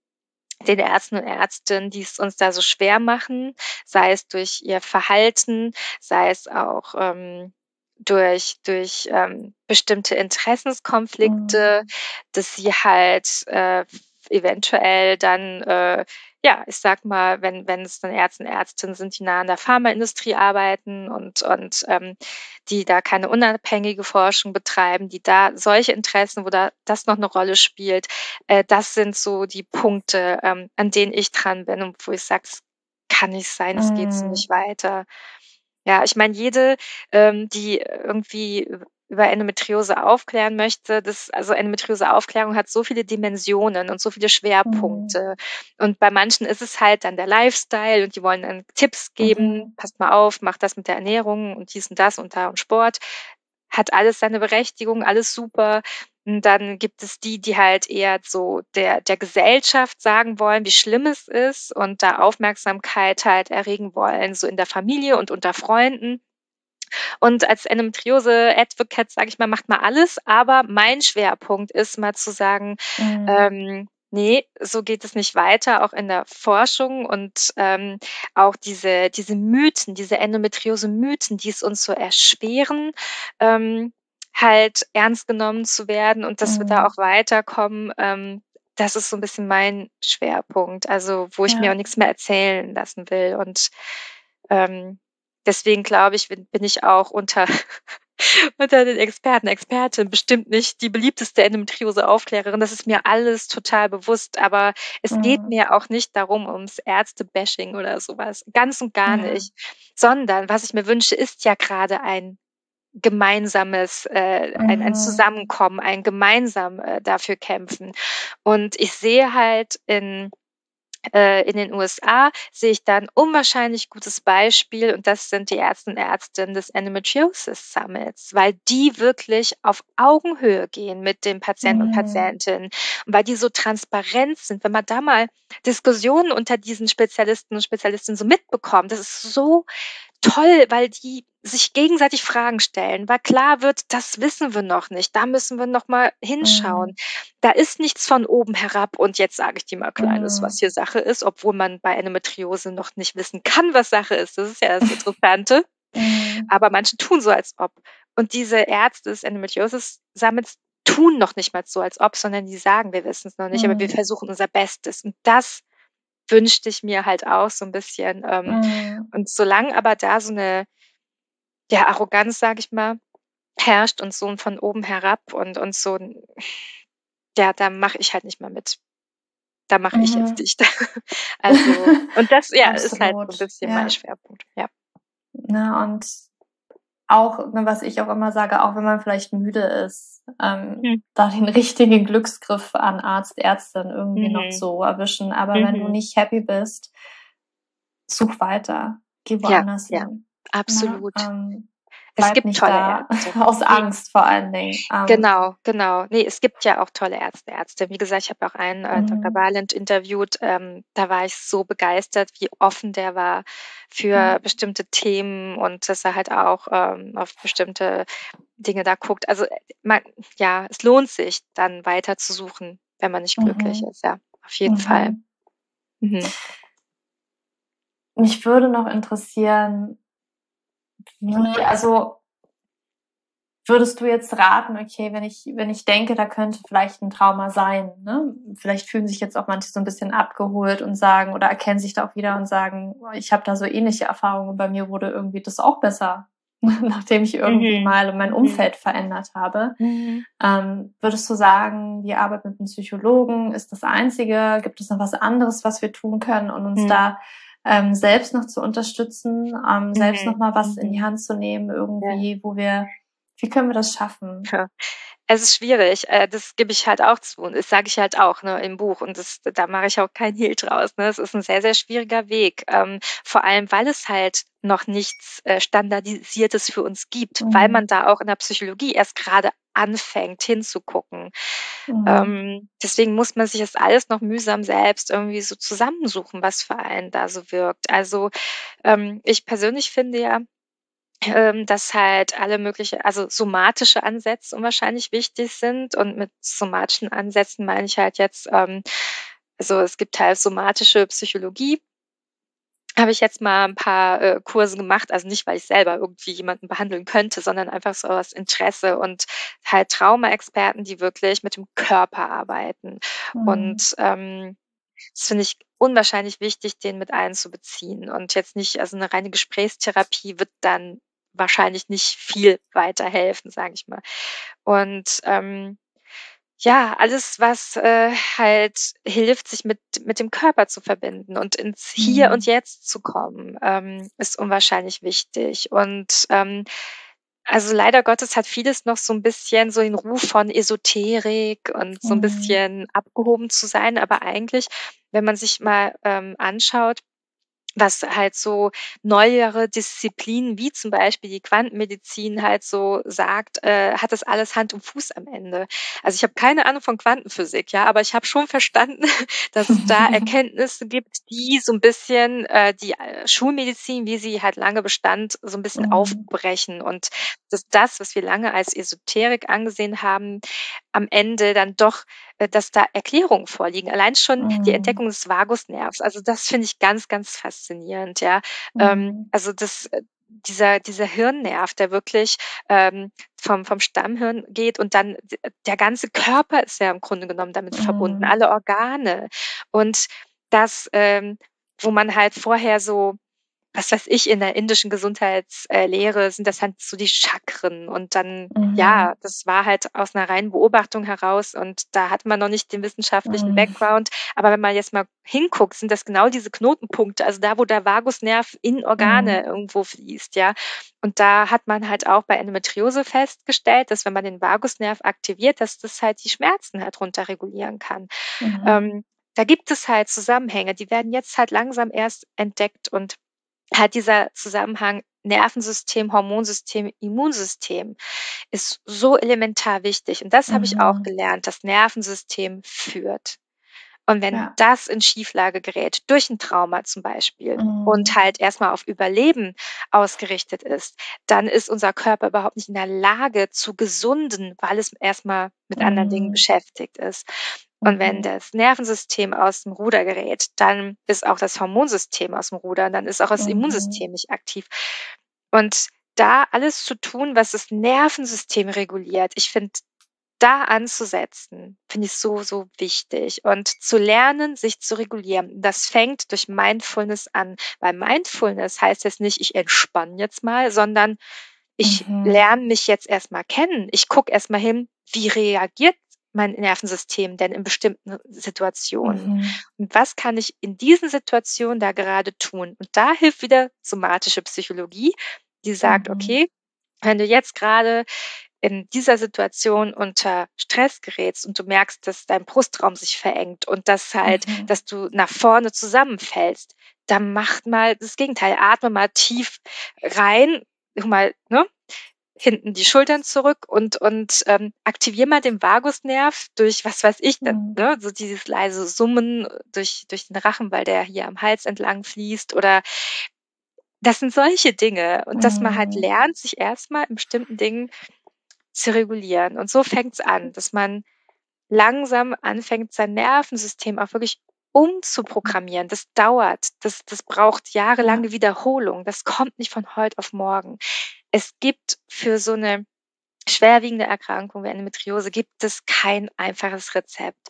den Ärzten und Ärztinnen, die es uns da so schwer machen, sei es durch ihr Verhalten, sei es auch ähm, durch, durch ähm, bestimmte Interessenskonflikte, mhm. dass sie halt äh, eventuell dann, äh, ja, ich sag mal, wenn, wenn es dann Ärzte und Ärztinnen sind, die nah an der Pharmaindustrie arbeiten und, und ähm, die da keine unabhängige Forschung betreiben, die da solche Interessen, wo da das noch eine Rolle spielt, äh, das sind so die Punkte, ähm, an denen ich dran bin und wo ich sage, es kann nicht sein, es geht so mhm. nicht weiter. Ja, ich meine, jede, ähm, die irgendwie über Endometriose aufklären möchte, das, also Endometriose-Aufklärung hat so viele Dimensionen und so viele Schwerpunkte. Mhm. Und bei manchen ist es halt dann der Lifestyle und die wollen dann Tipps geben, mhm. passt mal auf, macht das mit der Ernährung und dies und das und da und Sport. Hat alles seine Berechtigung, alles super. Und dann gibt es die, die halt eher so der, der Gesellschaft sagen wollen, wie schlimm es ist und da Aufmerksamkeit halt erregen wollen, so in der Familie und unter Freunden. Und als Endometriose-Advocate, sage ich mal, macht man alles, aber mein Schwerpunkt ist mal zu sagen, mhm. ähm, nee, so geht es nicht weiter, auch in der Forschung und ähm, auch diese, diese Mythen, diese Endometriose-Mythen, die es uns so erschweren, ähm, halt ernst genommen zu werden und dass mhm. wir da mhm. auch weiterkommen. Ähm, das ist so ein bisschen mein Schwerpunkt, also wo ich ja. mir auch nichts mehr erzählen lassen will. Und ähm, deswegen glaube ich, bin, bin ich auch unter unter den Experten, Expertin bestimmt nicht die beliebteste Endometriose-Aufklärerin. Das ist mir alles total bewusst. Aber es mhm. geht mir auch nicht darum, ums Ärzte-Bashing oder sowas. Ganz und gar mhm. nicht. Sondern was ich mir wünsche, ist ja gerade ein gemeinsames, äh, ein, ein mhm. Zusammenkommen, ein gemeinsam äh, dafür kämpfen. Und ich sehe halt in äh, in den USA sehe ich da ein unwahrscheinlich gutes Beispiel und das sind die Ärzte und Ärztinnen des Endometriosis Summits, weil die wirklich auf Augenhöhe gehen mit den Patienten mhm. und Patientinnen und weil die so transparent sind. Wenn man da mal Diskussionen unter diesen Spezialisten und Spezialistinnen so mitbekommt, das ist so toll, weil die sich gegenseitig Fragen stellen, weil klar wird, das wissen wir noch nicht, da müssen wir noch mal hinschauen. Mhm. Da ist nichts von oben herab und jetzt sage ich dir mal Kleines, mhm. was hier Sache ist, obwohl man bei Endometriose noch nicht wissen kann, was Sache ist. Das ist ja das Interessante. Mhm. Aber manche tun so, als ob. Und diese Ärzte des Endometriosis Summits tun noch nicht mal so, als ob, sondern die sagen, wir wissen es noch nicht, aber wir mhm. versuchen unser Bestes. Und das wünschte ich mir halt auch so ein bisschen. Ähm, mhm. Und solange aber da so eine ja, Arroganz, sage ich mal, herrscht und so von oben herab und, und so, ja, da mache ich halt nicht mal mit. Da mache mhm. ich jetzt mhm. dicht. also, und das, ja, ist halt so ein bisschen ja. mein Schwerpunkt, ja. Na, und auch, ne, was ich auch immer sage, auch wenn man vielleicht müde ist, ähm, mhm. da den richtigen Glücksgriff an Arzt, Ärztin irgendwie mhm. noch so erwischen. Aber mhm. wenn du mhm. nicht happy bist, such weiter, geh woanders ja, hin. Ja, absolut. Ja, ähm, es gibt tolle da, Ärzte. Aus Angst vor allen Dingen. Ähm, genau, genau. Nee, es gibt ja auch tolle Ärzte, Ärzte. Wie gesagt, ich habe auch einen äh, mhm. Dr. Barland interviewt. Ähm, da war ich so begeistert, wie offen der war für mhm. bestimmte Themen und dass er halt auch ähm, auf bestimmte Dinge da guckt. Also man, ja, es lohnt sich, dann weiter zu suchen, wenn man nicht glücklich mhm. ist. Ja, auf jeden Fall. Mhm. mhm. Mich würde noch interessieren, wie, also würdest du jetzt raten, okay, wenn ich, wenn ich denke, da könnte vielleicht ein Trauma sein, ne? Vielleicht fühlen sich jetzt auch manche so ein bisschen abgeholt und sagen oder erkennen sich da auch wieder und sagen, ich habe da so ähnliche Erfahrungen, bei mir wurde irgendwie das auch besser, nachdem ich irgendwie mhm. mal mein mhm. Umfeld mhm. verändert habe. Mhm. Ähm, würdest du sagen, die Arbeit mit einem Psychologen ist das Einzige? Gibt es noch was anderes, was wir tun können, um uns mhm. da ähm, selbst noch zu unterstützen, ähm, selbst mhm. noch mal was in die mhm. Hand zu nehmen, irgendwie, ja. wo wir, wie können wir das schaffen? Ja. Es ist schwierig, äh, das gebe ich halt auch zu und das sage ich halt auch ne, im Buch und das, da mache ich auch kein Hehl draus. Ne? Es ist ein sehr, sehr schwieriger Weg, ähm, vor allem weil es halt noch nichts äh, Standardisiertes für uns gibt, mhm. weil man da auch in der Psychologie erst gerade anfängt hinzugucken. Mhm. Ähm, deswegen muss man sich das alles noch mühsam selbst irgendwie so zusammensuchen, was für einen da so wirkt. Also ähm, ich persönlich finde ja, ähm, dass halt alle mögliche, also somatische Ansätze unwahrscheinlich wichtig sind. Und mit somatischen Ansätzen meine ich halt jetzt, ähm, also es gibt halt somatische Psychologie, habe ich jetzt mal ein paar äh, Kurse gemacht, also nicht, weil ich selber irgendwie jemanden behandeln könnte, sondern einfach so aus Interesse und halt Trauma-Experten, die wirklich mit dem Körper arbeiten. Mhm. Und ähm, das finde ich unwahrscheinlich wichtig, den mit einzubeziehen. Und jetzt nicht, also eine reine Gesprächstherapie wird dann wahrscheinlich nicht viel weiterhelfen, sage ich mal. Und ähm, ja, alles, was äh, halt hilft, sich mit, mit dem Körper zu verbinden und ins Hier mhm. und Jetzt zu kommen, ähm, ist unwahrscheinlich wichtig. Und ähm, also leider Gottes hat vieles noch so ein bisschen so den Ruf von Esoterik und so ein mhm. bisschen abgehoben zu sein. Aber eigentlich, wenn man sich mal ähm, anschaut, was halt so neuere Disziplinen wie zum Beispiel die Quantenmedizin halt so sagt, äh, hat das alles Hand und Fuß am Ende. Also ich habe keine Ahnung von Quantenphysik, ja, aber ich habe schon verstanden, dass es da Erkenntnisse gibt, die so ein bisschen äh, die äh, Schulmedizin, wie sie halt lange bestand, so ein bisschen mhm. aufbrechen und dass das, was wir lange als Esoterik angesehen haben, am Ende dann doch äh, dass da Erklärungen vorliegen. Allein schon mhm. die Entdeckung des Vagusnervs. Also das finde ich ganz, ganz faszinierend, ja. Ähm, mhm. Also das, äh, dieser, dieser Hirnnerv, der wirklich ähm, vom, vom Stammhirn geht und dann der ganze Körper ist ja im Grunde genommen damit mhm. verbunden, alle Organe. Und das, ähm, wo man halt vorher so was weiß ich, in der indischen Gesundheitslehre sind das halt so die Chakren. Und dann, mhm. ja, das war halt aus einer reinen Beobachtung heraus und da hat man noch nicht den wissenschaftlichen mhm. Background. Aber wenn man jetzt mal hinguckt, sind das genau diese Knotenpunkte, also da, wo der Vagusnerv in Organe mhm. irgendwo fließt, ja. Und da hat man halt auch bei Endometriose festgestellt, dass wenn man den Vagusnerv aktiviert, dass das halt die Schmerzen halt runterregulieren kann. Mhm. Ähm, da gibt es halt Zusammenhänge, die werden jetzt halt langsam erst entdeckt und hat dieser Zusammenhang Nervensystem, Hormonsystem, Immunsystem ist so elementar wichtig. Und das mhm. habe ich auch mhm. gelernt. Das Nervensystem führt. Und wenn ja. das in Schieflage gerät, durch ein Trauma zum Beispiel, mhm. und halt erstmal auf Überleben ausgerichtet ist, dann ist unser Körper überhaupt nicht in der Lage zu gesunden, weil es erstmal mit mhm. anderen Dingen mhm. beschäftigt ist. Und wenn mhm. das Nervensystem aus dem Ruder gerät, dann ist auch das Hormonsystem aus dem Ruder, dann ist auch das mhm. Immunsystem nicht aktiv. Und da alles zu tun, was das Nervensystem reguliert, ich finde, da anzusetzen, finde ich so, so wichtig. Und zu lernen, sich zu regulieren, das fängt durch Mindfulness an. Weil Mindfulness heißt jetzt nicht, ich entspanne jetzt mal, sondern ich mhm. lerne mich jetzt erstmal kennen. Ich gucke erstmal hin, wie reagiert mein Nervensystem denn in bestimmten Situationen? Mhm. Und was kann ich in diesen Situationen da gerade tun? Und da hilft wieder somatische Psychologie, die sagt, mhm. okay, wenn du jetzt gerade in dieser Situation unter Stress gerätst und du merkst, dass dein Brustraum sich verengt und dass halt, mhm. dass du nach vorne zusammenfällst, dann macht mal das Gegenteil, atme mal tief rein, mal, ne? Hinten die Schultern zurück und, und ähm, aktivier mal den Vagusnerv durch, was weiß ich, mhm. ne, so dieses leise Summen durch, durch den Rachen, weil der hier am Hals entlang fließt oder das sind solche Dinge und mhm. dass man halt mhm. lernt, sich erstmal in bestimmten Dingen zu regulieren. Und so fängt's an, dass man langsam anfängt, sein Nervensystem auch wirklich umzuprogrammieren. Das dauert, das, das braucht jahrelange Wiederholung. Das kommt nicht von heute auf morgen. Es gibt für so eine schwerwiegende Erkrankung wie Endometriose gibt es kein einfaches Rezept.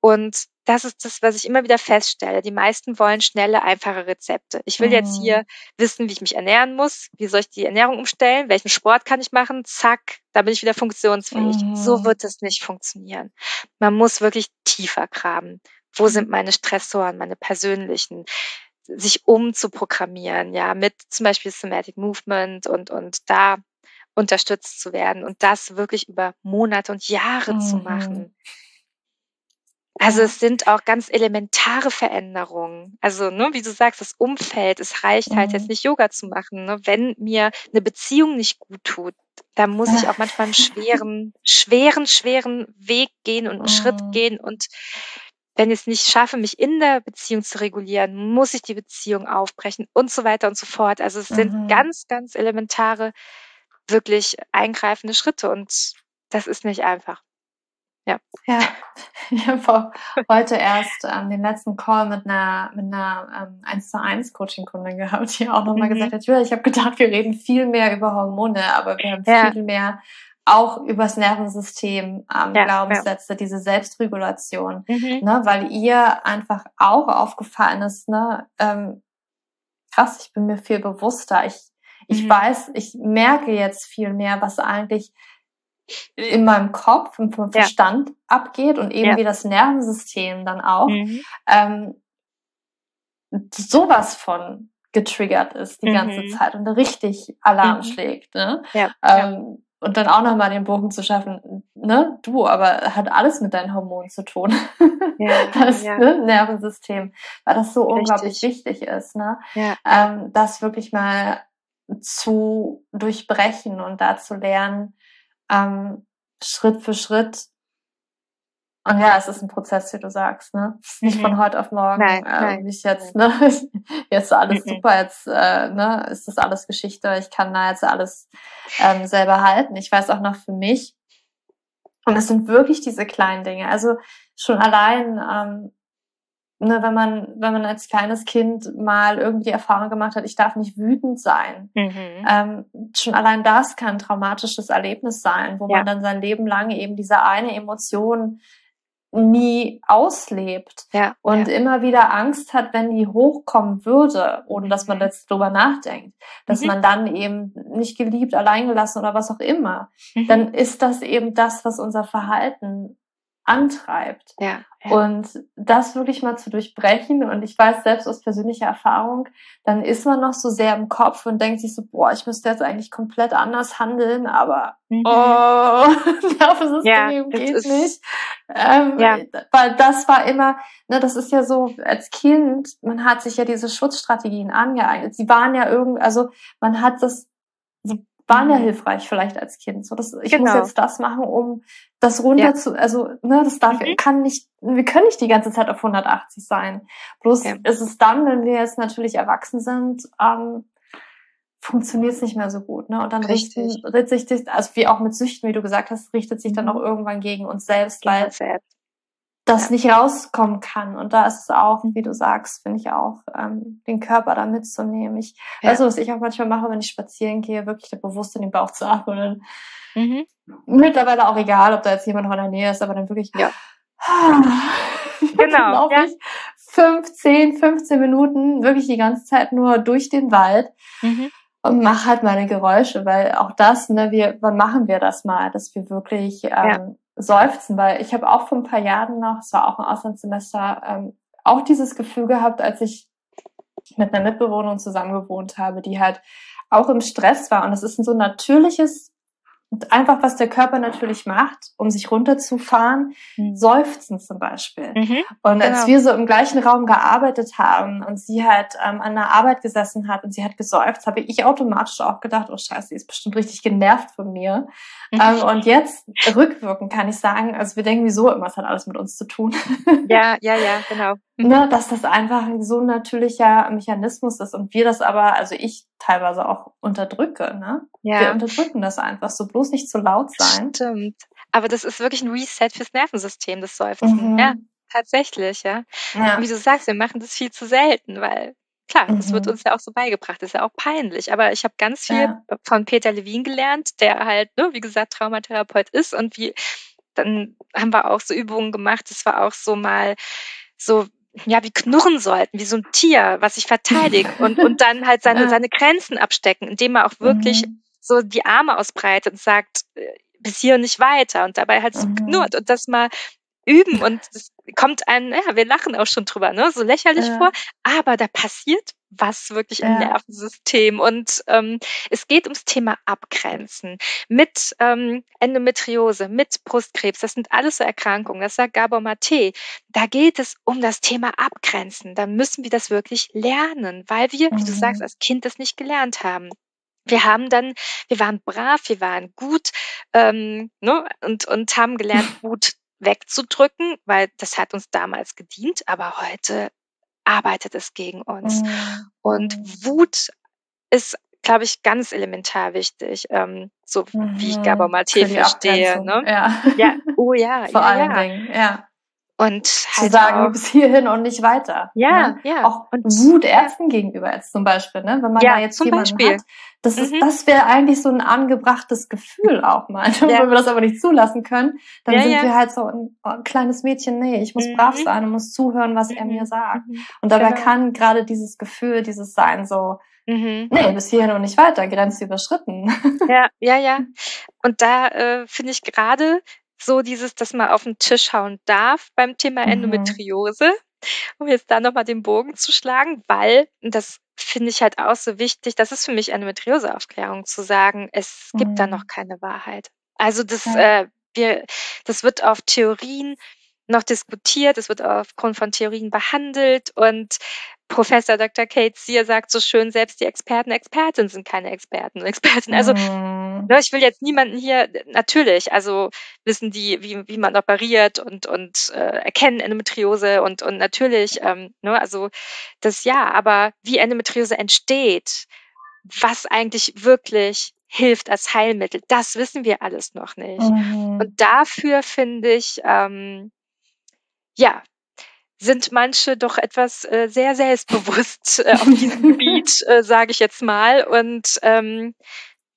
Und das ist das, was ich immer wieder feststelle. Die meisten wollen schnelle, einfache Rezepte. Ich will mhm. jetzt hier mhm. wissen, wie ich mich ernähren muss. Wie soll ich die Ernährung umstellen? Welchen Sport kann ich machen? Zack, da bin ich wieder funktionsfähig. Mhm. So wird es nicht funktionieren. Man muss wirklich tiefer graben. Wo sind mhm. meine Stressoren, meine persönlichen? Sich umzuprogrammieren, ja, mit zum Beispiel Somatic Movement und, und da unterstützt zu werden und das wirklich über Monate und Jahre mhm. zu machen. Also es sind auch ganz elementare Veränderungen. Also, ne, wie du sagst, das Umfeld, es reicht mhm. halt jetzt mhm. nicht Yoga zu machen. Ne? Wenn mir eine Beziehung nicht gut tut, dann muss ich auch manchmal einen schweren, schweren, schweren Weg gehen und einen mhm. Schritt gehen. Und wenn ich es nicht schaffe, mich in der Beziehung zu regulieren, muss ich die Beziehung aufbrechen und so weiter und so fort. Also es mhm. sind ganz, ganz elementare, wirklich eingreifende Schritte und das ist nicht einfach. Ja. Ja, ich habe heute erst ähm, den letzten Call mit einer, mit einer ähm, 1 zu 1 Coaching-Kundin gehabt, die auch nochmal mhm. gesagt hat, ja, ich habe gedacht, wir reden viel mehr über Hormone, aber wir haben ja. viel mehr auch übers Nervensystem ähm, ja, Glaubenssätze, ja. diese Selbstregulation, mhm. ne, weil ihr einfach auch aufgefallen ist, ne, ähm, krass, ich bin mir viel bewusster, ich, ich mhm. weiß, ich merke jetzt viel mehr, was eigentlich in meinem Kopf und vom Verstand ja. abgeht und eben wie das Nervensystem dann auch mhm. ähm, sowas von getriggert ist die mhm. ganze Zeit und richtig Alarm mhm. schlägt. Ne? Ähm, und dann auch nochmal den Bogen zu schaffen, ne, du, aber hat alles mit deinen Hormonen zu tun. Ja, das ja. Ne, Nervensystem, weil das so Richtig. unglaublich wichtig ist, ne? Ja. Ähm, das wirklich mal zu durchbrechen und da zu lernen, ähm, Schritt für Schritt. Und ja, es ist ein Prozess, wie du sagst, ne? Ist nicht mhm. von heute auf morgen, nein, äh, nein. ich jetzt, ne? Jetzt alles mhm. super, jetzt äh, ne, ist das alles Geschichte. Ich kann da jetzt alles ähm, selber halten. Ich weiß auch noch für mich. Und es sind wirklich diese kleinen Dinge. Also schon allein ähm, ne, wenn man, wenn man als kleines Kind mal irgendwie die Erfahrung gemacht hat, ich darf nicht wütend sein. Mhm. Ähm, schon allein das kann ein traumatisches Erlebnis sein, wo ja. man dann sein Leben lang eben diese eine Emotion nie auslebt ja, und ja. immer wieder Angst hat, wenn die hochkommen würde, ohne dass man jetzt drüber nachdenkt, dass mhm. man dann eben nicht geliebt, alleingelassen oder was auch immer, mhm. dann ist das eben das, was unser Verhalten antreibt. Ja, ja, Und das wirklich mal zu durchbrechen. Und ich weiß selbst aus persönlicher Erfahrung, dann ist man noch so sehr im Kopf und denkt sich so, boah, ich müsste jetzt eigentlich komplett anders handeln, aber mhm. oh, Nervensystem ja, geht ist, nicht. Ähm, ja. Weil das war immer, ne, das ist ja so, als Kind, man hat sich ja diese Schutzstrategien angeeignet. Sie waren ja irgendwie, also man hat das, sie waren ja mhm. hilfreich vielleicht als Kind. So, das, ich genau. muss jetzt das machen, um das runter ja. zu, also, ne, das darf, mhm. kann nicht, wir können nicht die ganze Zeit auf 180 sein. Bloß ja. ist es dann, wenn wir jetzt natürlich erwachsen sind, ähm, funktioniert es nicht mehr so gut, ne? Und dann richten, richtet sich, also wie auch mit Süchten, wie du gesagt hast, richtet sich dann mhm. auch irgendwann gegen uns selbst, weil das nicht rauskommen kann. Und da ist es auch, wie du sagst, finde ich auch, ähm, den Körper da mitzunehmen. Ich, ja. du, was ich auch manchmal mache, wenn ich spazieren gehe, wirklich bewusst in den Bauch zu atmen. Mhm. Mittlerweile auch egal, ob da jetzt jemand noch in der Nähe ist, aber dann wirklich, ja. genau. laufe ja. ich 15, 15 Minuten wirklich die ganze Zeit nur durch den Wald. Mhm. Und mach halt meine Geräusche, weil auch das, ne, wir, wann machen wir das mal, dass wir wirklich ähm, ja seufzen, weil ich habe auch vor ein paar Jahren noch, es war auch ein Auslandssemester, ähm, auch dieses Gefühl gehabt, als ich mit einer Mitbewohnerin zusammen gewohnt habe, die halt auch im Stress war. Und das ist ein so natürliches einfach, was der Körper natürlich macht, um sich runterzufahren, mhm. seufzen zum Beispiel. Mhm, und als genau. wir so im gleichen Raum gearbeitet haben und sie halt ähm, an der Arbeit gesessen hat und sie hat gesäuft, habe ich automatisch auch gedacht, oh scheiße, die ist bestimmt richtig genervt von mir. Mhm. Ähm, und jetzt rückwirkend kann ich sagen, also wir denken wieso immer, es hat alles mit uns zu tun. Ja, ja, ja, genau. Mhm. Ne, dass das einfach ein so natürlicher Mechanismus ist und wir das aber, also ich teilweise auch unterdrücke. Ne? Ja. Wir unterdrücken das einfach, so bloß nicht zu laut sein. Stimmt. Aber das ist wirklich ein Reset fürs Nervensystem, das Seufzen. Mhm. Ja, tatsächlich, ja. ja. Und wie du sagst, wir machen das viel zu selten, weil klar, mhm. das wird mhm. uns ja auch so beigebracht, das ist ja auch peinlich. Aber ich habe ganz viel ja. von Peter Levin gelernt, der halt, ne, wie gesagt, Traumatherapeut ist und wie dann haben wir auch so Übungen gemacht. Das war auch so mal so ja, wie knurren sollten, wie so ein Tier, was sich verteidigt und, und dann halt seine, seine Grenzen abstecken, indem er auch wirklich mhm. so die Arme ausbreitet und sagt, äh, bis hier und nicht weiter und dabei halt so mhm. knurrt und das mal üben und es kommt ein, ja, wir lachen auch schon drüber, ne, so lächerlich ja. vor, aber da passiert was wirklich im ja. Nervensystem und ähm, es geht ums Thema Abgrenzen mit ähm, Endometriose, mit Brustkrebs, das sind alles so Erkrankungen, das sagt Gabor Mate, da geht es um das Thema Abgrenzen, da müssen wir das wirklich lernen, weil wir, mhm. wie du sagst, mhm. als Kind das nicht gelernt haben wir haben dann, wir waren brav, wir waren gut ähm, ne, und, und haben gelernt, gut wegzudrücken, weil das hat uns damals gedient, aber heute arbeitet es gegen uns. Mhm. Und mhm. Wut ist, glaube ich, ganz elementar wichtig, ähm, so mhm. wie ich Gabor Maté verstehe. Ne? Ja. ja, oh ja, vor ja, allen ja. Dingen, ja. Und halt zu sagen, auch, bis hierhin und nicht weiter. Ja, ne? ja. Auch und Wut Ärzten ja. gegenüber jetzt zum Beispiel, ne? Wenn man ja, da jetzt jemanden Beispiel. hat. Das ist, mhm. das wäre eigentlich so ein angebrachtes Gefühl auch mal. Ja. Wenn wir das aber nicht zulassen können, dann sind wir halt so ein, oh, ein, kleines Mädchen, nee, ich muss mhm. brav sein und muss zuhören, was er mir mhm. sagt. Mhm. Und dabei genau. kann gerade dieses Gefühl, dieses Sein so, Mhm. Nee, bis hierhin und nicht weiter, Grenze überschritten. Ja, ja, ja. Und da äh, finde ich gerade so dieses, dass man auf den Tisch hauen darf beim Thema mhm. Endometriose, um jetzt da nochmal den Bogen zu schlagen, weil, und das finde ich halt auch so wichtig, das ist für mich Endometriose-Aufklärung zu sagen, es gibt mhm. da noch keine Wahrheit. Also das, ja. äh, wir, das wird auf Theorien noch diskutiert, es wird aufgrund von Theorien behandelt und Professor Dr. Kate Sear sagt so schön, selbst die Experten, Expertinnen sind keine Experten und Expertinnen. Also mm. ich will jetzt niemanden hier, natürlich, also wissen die, wie, wie man operiert und, und äh, erkennen Endometriose und, und natürlich, ähm, ne, also das ja, aber wie Endometriose entsteht, was eigentlich wirklich hilft als Heilmittel, das wissen wir alles noch nicht. Mm. Und dafür finde ich, ähm, ja, sind manche doch etwas äh, sehr selbstbewusst äh, auf diesem Gebiet, äh, sage ich jetzt mal. Und ähm,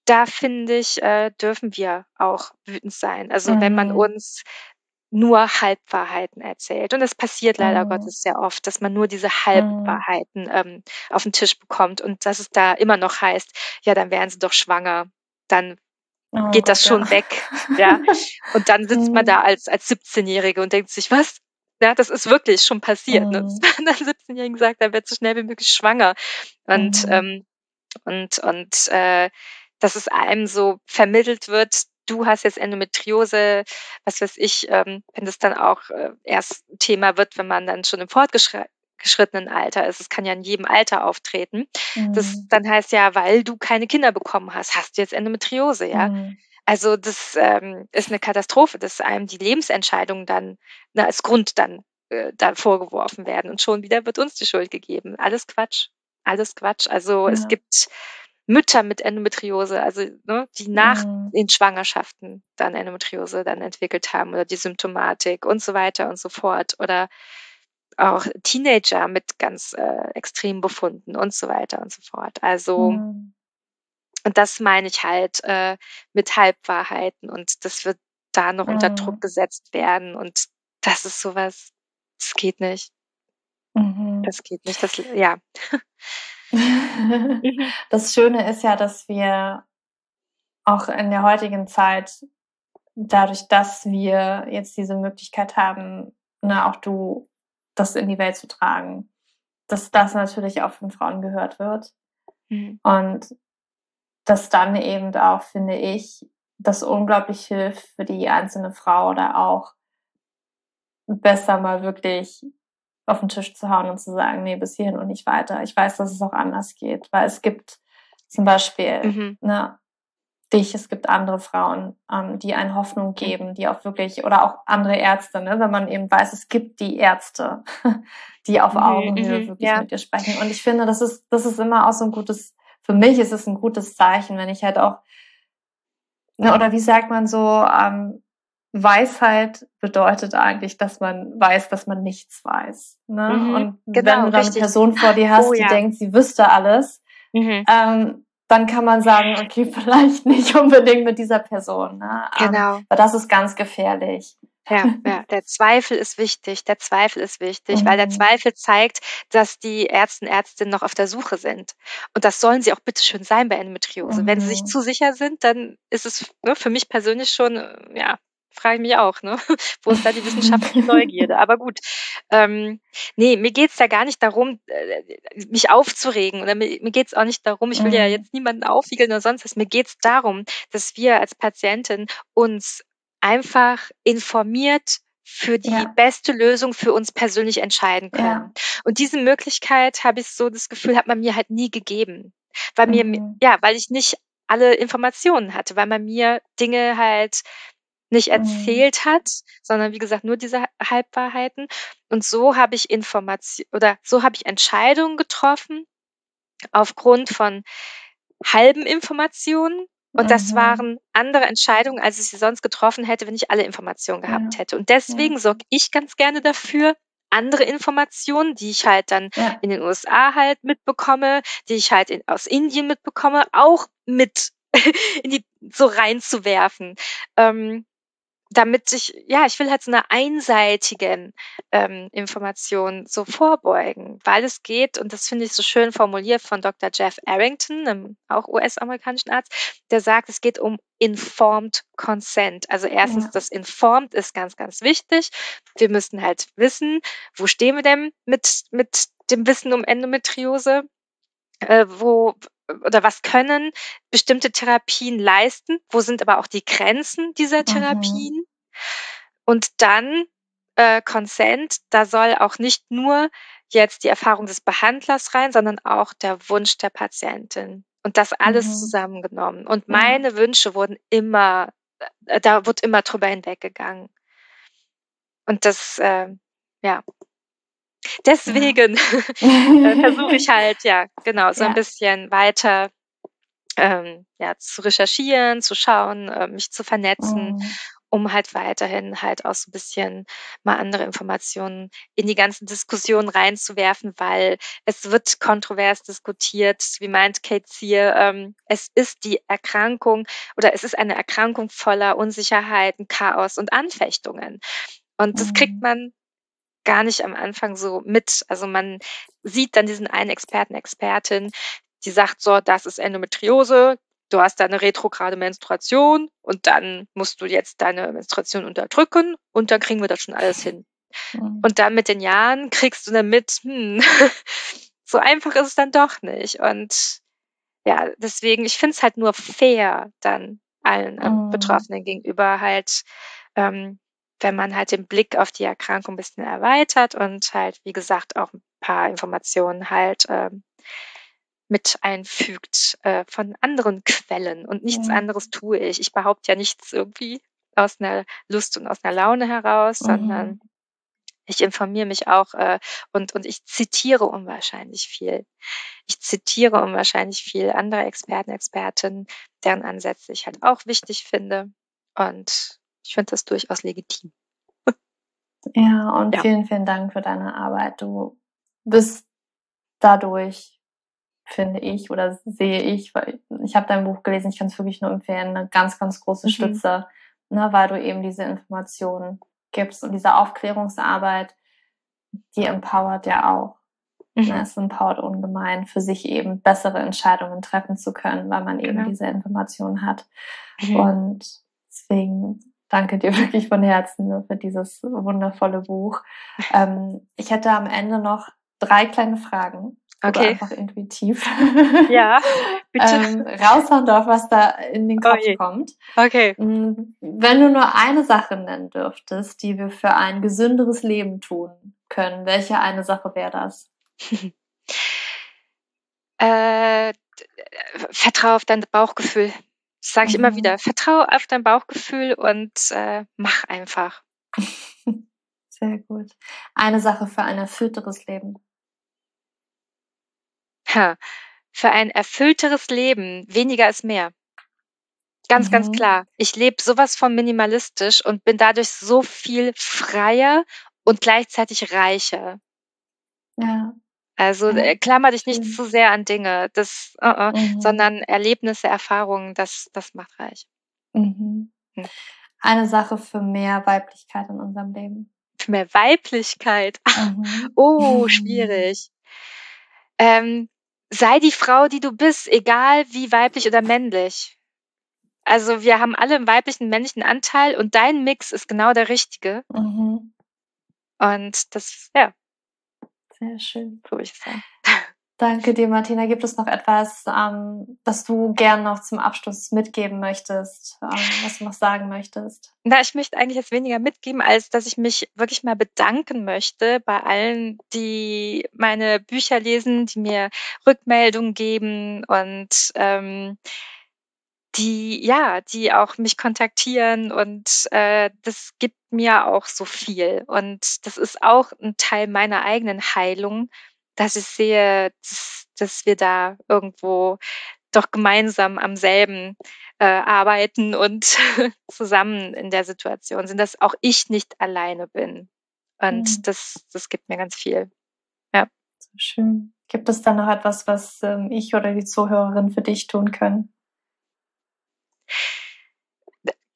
da finde ich, äh, dürfen wir auch wütend sein. Also mhm. wenn man mhm. uns nur Halbwahrheiten erzählt. Und das passiert leider mhm. Gottes sehr oft, dass man nur diese Halbwahrheiten mhm. ähm, auf den Tisch bekommt und dass es da immer noch heißt, ja, dann wären sie doch schwanger. Dann oh, geht das schon ja. weg. Ja. Und dann sitzt man mhm. da als, als 17-Jährige und denkt sich, was? Ja, das ist wirklich schon passiert. Mhm. Ne? Das war dann 17-Jährigen gesagt, er wird so schnell wie möglich schwanger. Und, mhm. ähm, und, und äh, dass es einem so vermittelt wird, du hast jetzt Endometriose, was weiß ich, ähm, wenn das dann auch äh, erst Thema wird, wenn man dann schon im fortgeschrittenen Alter ist. Es kann ja in jedem Alter auftreten. Mhm. Das dann heißt ja, weil du keine Kinder bekommen hast, hast du jetzt Endometriose, ja. Mhm. Also das ähm, ist eine Katastrophe, dass einem die Lebensentscheidungen dann na, als Grund dann, äh, dann vorgeworfen werden und schon wieder wird uns die Schuld gegeben. Alles Quatsch, alles Quatsch. Also ja. es gibt Mütter mit Endometriose, also ne, die nach mhm. den Schwangerschaften dann Endometriose dann entwickelt haben oder die Symptomatik und so weiter und so fort oder auch Teenager mit ganz äh, extremen Befunden und so weiter und so fort. Also mhm. Und das meine ich halt äh, mit Halbwahrheiten und das wird da noch mhm. unter Druck gesetzt werden und das ist sowas, das geht nicht. Mhm. Das geht nicht, das, ja. das Schöne ist ja, dass wir auch in der heutigen Zeit, dadurch, dass wir jetzt diese Möglichkeit haben, ne, auch du das in die Welt zu tragen, dass das natürlich auch von Frauen gehört wird. Mhm. Und dass dann eben auch, finde ich, das unglaublich hilft für die einzelne Frau oder auch besser mal wirklich auf den Tisch zu hauen und zu sagen, nee, bis hierhin und nicht weiter. Ich weiß, dass es auch anders geht, weil es gibt zum Beispiel mhm. ne, dich, es gibt andere Frauen, ähm, die einen Hoffnung geben, die auch wirklich, oder auch andere Ärzte, ne, wenn man eben weiß, es gibt die Ärzte, die auf mhm, Augenhöhe mhm, wirklich ja. mit dir sprechen. Und ich finde, das ist, das ist immer auch so ein gutes, für mich ist es ein gutes Zeichen, wenn ich halt auch, ne, oder wie sagt man so, ähm, Weisheit bedeutet eigentlich, dass man weiß, dass man nichts weiß. Ne? Mhm, und genau, wenn du dann eine Person vor dir hast, oh, die ja. denkt, sie wüsste alles, mhm. ähm, dann kann man sagen, okay, vielleicht nicht unbedingt mit dieser Person. Ne? Ähm, genau. Aber das ist ganz gefährlich. Ja, ja, der Zweifel ist wichtig. Der Zweifel ist wichtig, mhm. weil der mhm. Zweifel zeigt, dass die Ärzte und Ärztinnen noch auf der Suche sind. Und das sollen sie auch bitteschön sein bei Endometriose. Mhm. Wenn sie sich mhm. zu sicher sind, dann ist es ne, für mich persönlich schon, ja, frage ich mich auch, ne? Wo ist da die wissenschaftliche Neugierde? Aber gut. Ähm, nee, mir geht's da gar nicht darum, äh, mich aufzuregen. Oder mir, mir geht's auch nicht darum, ich will ja mhm. jetzt niemanden aufwiegeln oder sonst was. Mir geht's darum, dass wir als Patientin uns einfach informiert für die ja. beste Lösung für uns persönlich entscheiden können. Ja. Und diese Möglichkeit habe ich so das Gefühl, hat man mir halt nie gegeben. Weil mhm. mir, ja, weil ich nicht alle Informationen hatte, weil man mir Dinge halt nicht mhm. erzählt mhm. hat, sondern wie gesagt nur diese Halbwahrheiten. Und so habe ich Information oder so habe ich Entscheidungen getroffen aufgrund von halben Informationen. Und mhm. das waren andere Entscheidungen, als ich sie sonst getroffen hätte, wenn ich alle Informationen gehabt ja. hätte. Und deswegen ja. sorge ich ganz gerne dafür, andere Informationen, die ich halt dann ja. in den USA halt mitbekomme, die ich halt in, aus Indien mitbekomme, auch mit in die so reinzuwerfen. Ähm, damit ich, ja, ich will halt so einer einseitigen ähm, Information so vorbeugen, weil es geht, und das finde ich so schön formuliert von Dr. Jeff Arrington, einem auch US-amerikanischen Arzt, der sagt, es geht um informed consent. Also erstens, ja. das informed ist ganz, ganz wichtig. Wir müssen halt wissen, wo stehen wir denn mit, mit dem Wissen um Endometriose? Äh, wo, oder was können bestimmte Therapien leisten? Wo sind aber auch die Grenzen dieser mhm. Therapien? Mhm. Und dann äh, Consent, da soll auch nicht nur jetzt die Erfahrung des Behandlers rein, sondern auch der Wunsch der Patientin. Und das alles mhm. zusammengenommen. Und meine mhm. Wünsche wurden immer, äh, da wird immer drüber hinweggegangen. Und das, äh, ja, Deswegen ja. Äh, versuche ich halt, ja, genau, so ja. ein bisschen weiter ähm, ja, zu recherchieren, zu schauen, äh, mich zu vernetzen, mhm. um halt weiterhin halt auch so ein bisschen mal andere Informationen in die ganzen Diskussionen reinzuwerfen, weil es wird kontrovers diskutiert, wie meint Kate Zier, ähm, es ist die Erkrankung oder es ist eine Erkrankung voller Unsicherheiten, Chaos und Anfechtungen. Und das kriegt mhm. man gar nicht am Anfang so mit. Also man sieht dann diesen einen Experten, Expertin, die sagt so, das ist Endometriose, du hast da eine retrograde Menstruation und dann musst du jetzt deine Menstruation unterdrücken und dann kriegen wir das schon alles hin. Mhm. Und dann mit den Jahren kriegst du dann mit, hm, so einfach ist es dann doch nicht. Und ja, deswegen, ich finde es halt nur fair, dann allen mhm. Betroffenen gegenüber halt ähm, wenn man halt den Blick auf die Erkrankung ein bisschen erweitert und halt, wie gesagt, auch ein paar Informationen halt ähm, mit einfügt äh, von anderen Quellen und nichts mhm. anderes tue ich. Ich behaupte ja nichts irgendwie aus einer Lust und aus einer Laune heraus, mhm. sondern ich informiere mich auch äh, und, und ich zitiere unwahrscheinlich viel. Ich zitiere unwahrscheinlich viel andere Experten, Expertinnen, deren Ansätze ich halt auch wichtig finde. Und ich finde das durchaus legitim. Ja, und ja. vielen, vielen Dank für deine Arbeit. Du bist dadurch, finde ich, oder sehe ich, weil ich habe dein Buch gelesen, ich kann es wirklich nur empfehlen, eine ganz, ganz große mhm. Stütze, ne, weil du eben diese Informationen gibst und diese Aufklärungsarbeit, die empowert ja auch. Ne, mhm. Ne, es empowert ungemein, für sich eben bessere Entscheidungen treffen zu können, weil man eben genau. diese Informationen hat. Mhm. Und deswegen danke dir wirklich von Herzen ne, für dieses wundervolle Buch. Ähm, ich hätte am Ende noch drei kleine Fragen. Okay. Oder einfach intuitiv. Ja, bitte. ähm, raushauen darf, was da in den Kopf okay. kommt. Okay. Mm, wenn du nur eine Sache nennen dürftest, die wir für ein gesünderes Leben tun können, welche eine Sache wäre das? äh, vertrau auf dein Bauchgefühl. Das sage ich mhm. immer wieder. Vertrau auf dein Bauchgefühl und äh, mach einfach. Sehr gut. Eine Sache für ein erfüllteres Leben. Ha, für ein erfüllteres Leben weniger ist mehr. Ganz, mhm. ganz klar. Ich lebe sowas von minimalistisch und bin dadurch so viel freier und gleichzeitig reicher. Ja. Also ja. Äh, klammer dich nicht zu sehr an Dinge, das, uh -uh, mhm. sondern Erlebnisse, Erfahrungen, das, das macht reich. Mhm. Hm. Eine Sache für mehr Weiblichkeit in unserem Leben. Für mehr Weiblichkeit. Mhm. oh, schwierig. Ähm, sei die Frau, die du bist, egal wie weiblich oder männlich. Also wir haben alle einen weiblichen, männlichen Anteil und dein Mix ist genau der richtige. Mhm. Und das, ja. Sehr schön. So ich sagen. Danke dir, Martina. Gibt es noch etwas, ähm, das du gern noch zum Abschluss mitgeben möchtest, ähm, was du noch sagen möchtest? Na, ich möchte eigentlich jetzt weniger mitgeben, als dass ich mich wirklich mal bedanken möchte bei allen, die meine Bücher lesen, die mir Rückmeldungen geben und ähm, die ja, die auch mich kontaktieren und äh, das gibt mir auch so viel und das ist auch ein Teil meiner eigenen Heilung dass ich sehe, dass, dass wir da irgendwo doch gemeinsam am selben äh, arbeiten und zusammen in der Situation sind, dass auch ich nicht alleine bin. Und mhm. das, das gibt mir ganz viel. Ja. So schön. Gibt es da noch etwas, was ähm, ich oder die Zuhörerin für dich tun können?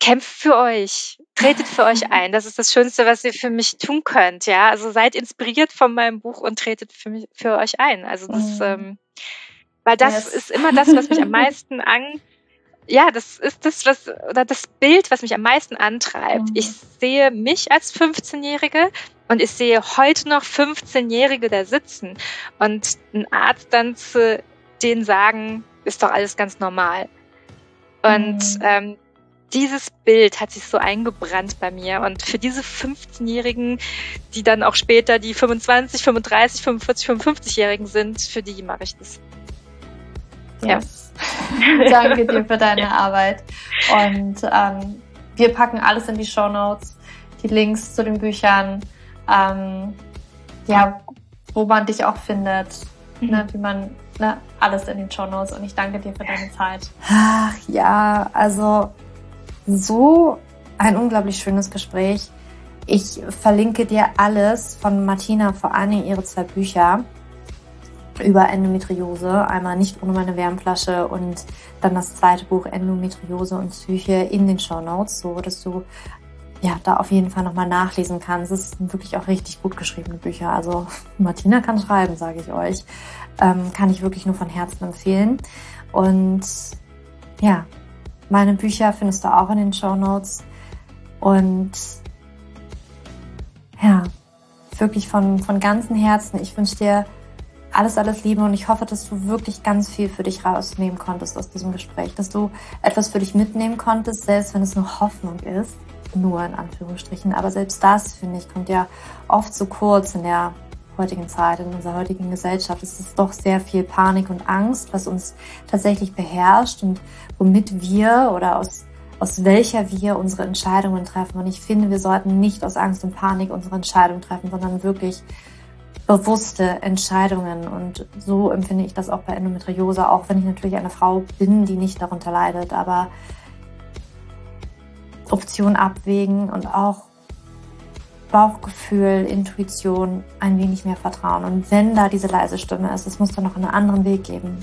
Kämpft für euch, tretet für euch ein. Das ist das Schönste, was ihr für mich tun könnt. Ja, also seid inspiriert von meinem Buch und tretet für mich, für euch ein. Also das, mhm. ähm, weil das yes. ist immer das, was mich am meisten an, ja, das ist das, was, oder das Bild, was mich am meisten antreibt. Mhm. Ich sehe mich als 15-Jährige und ich sehe heute noch 15-Jährige da sitzen und ein Arzt dann zu denen sagen, ist doch alles ganz normal. Und mhm. ähm, dieses Bild hat sich so eingebrannt bei mir. Und für diese 15-Jährigen, die dann auch später die 25, 35, 45, 55-Jährigen sind, für die mache ich das. Yes. Ja. Danke dir für deine ja. Arbeit. Und ähm, wir packen alles in die Show Notes, die Links zu den Büchern, ähm, ja, wo man dich auch findet, ne, mhm. ne, wie man ne, alles in den Show Notes. Und ich danke dir für deine Zeit. Ach ja, also so ein unglaublich schönes Gespräch. Ich verlinke dir alles von Martina, vor allem ihre zwei Bücher über Endometriose. Einmal nicht ohne meine Wärmflasche und dann das zweite Buch Endometriose und Psyche in den Show Notes, so dass du ja da auf jeden Fall nochmal nachlesen kannst. Es sind wirklich auch richtig gut geschriebene Bücher. Also Martina kann schreiben, sage ich euch. Ähm, kann ich wirklich nur von Herzen empfehlen. Und ja, meine Bücher findest du auch in den Show Notes. Und ja, wirklich von, von ganzem Herzen. Ich wünsche dir alles, alles Liebe und ich hoffe, dass du wirklich ganz viel für dich rausnehmen konntest aus diesem Gespräch, dass du etwas für dich mitnehmen konntest, selbst wenn es nur Hoffnung ist, nur in Anführungsstrichen. Aber selbst das, finde ich, kommt ja oft zu kurz in der heutigen Zeit, in unserer heutigen Gesellschaft, ist es doch sehr viel Panik und Angst, was uns tatsächlich beherrscht und womit wir oder aus, aus welcher wir unsere Entscheidungen treffen. Und ich finde, wir sollten nicht aus Angst und Panik unsere Entscheidungen treffen, sondern wirklich bewusste Entscheidungen. Und so empfinde ich das auch bei Endometriose, auch wenn ich natürlich eine Frau bin, die nicht darunter leidet, aber Option abwägen und auch Bauchgefühl, Intuition ein wenig mehr vertrauen. Und wenn da diese leise Stimme ist, es muss da noch einen anderen Weg geben,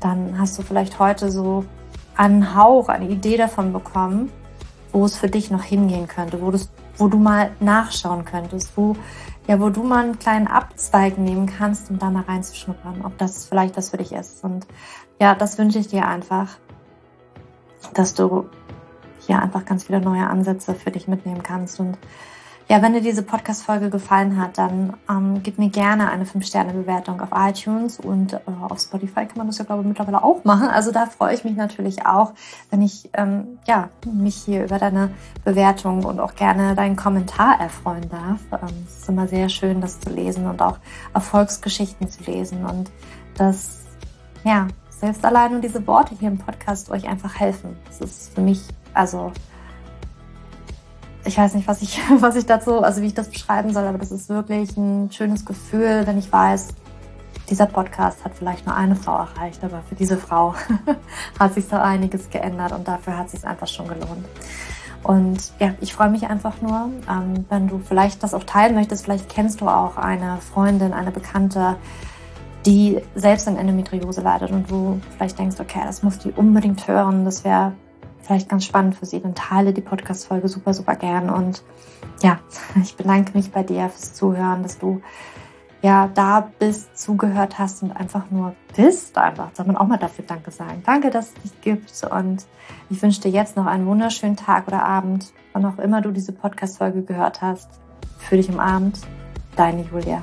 dann hast du vielleicht heute so einen Hauch, eine Idee davon bekommen, wo es für dich noch hingehen könnte, wo, wo du mal nachschauen könntest, wo, ja, wo du mal einen kleinen Abzweig nehmen kannst, um da mal reinzuschnuppern, ob das vielleicht das für dich ist. Und ja, das wünsche ich dir einfach, dass du hier einfach ganz viele neue Ansätze für dich mitnehmen kannst und ja, wenn dir diese Podcast-Folge gefallen hat, dann ähm, gib mir gerne eine 5-Sterne-Bewertung auf iTunes und äh, auf Spotify kann man das ja, glaube ich, mittlerweile auch machen. Also da freue ich mich natürlich auch, wenn ich ähm, ja, mich hier über deine Bewertung und auch gerne deinen Kommentar erfreuen darf. Ähm, es ist immer sehr schön, das zu lesen und auch Erfolgsgeschichten zu lesen und das, ja, selbst allein nur diese Worte hier im Podcast euch einfach helfen. Das ist für mich, also ich weiß nicht, was ich, was ich dazu, also wie ich das beschreiben soll, aber das ist wirklich ein schönes Gefühl, wenn ich weiß, dieser Podcast hat vielleicht nur eine Frau erreicht, aber für diese Frau hat sich so einiges geändert und dafür hat es sich einfach schon gelohnt. Und ja, ich freue mich einfach nur, ähm, wenn du vielleicht das auch teilen möchtest. Vielleicht kennst du auch eine Freundin, eine Bekannte, die selbst an Endometriose leidet und du vielleicht denkst, okay, das muss die unbedingt hören. Das wäre vielleicht ganz spannend für Sie, dann teile die Podcast-Folge super, super gern. Und ja, ich bedanke mich bei dir fürs Zuhören, dass du ja da bist, zugehört hast und einfach nur bist. Einfach soll man auch mal dafür Danke sagen. Danke, dass es dich gibt. Und ich wünsche dir jetzt noch einen wunderschönen Tag oder Abend, wann auch immer du diese Podcast-Folge gehört hast. Für dich umarmt, deine Julia.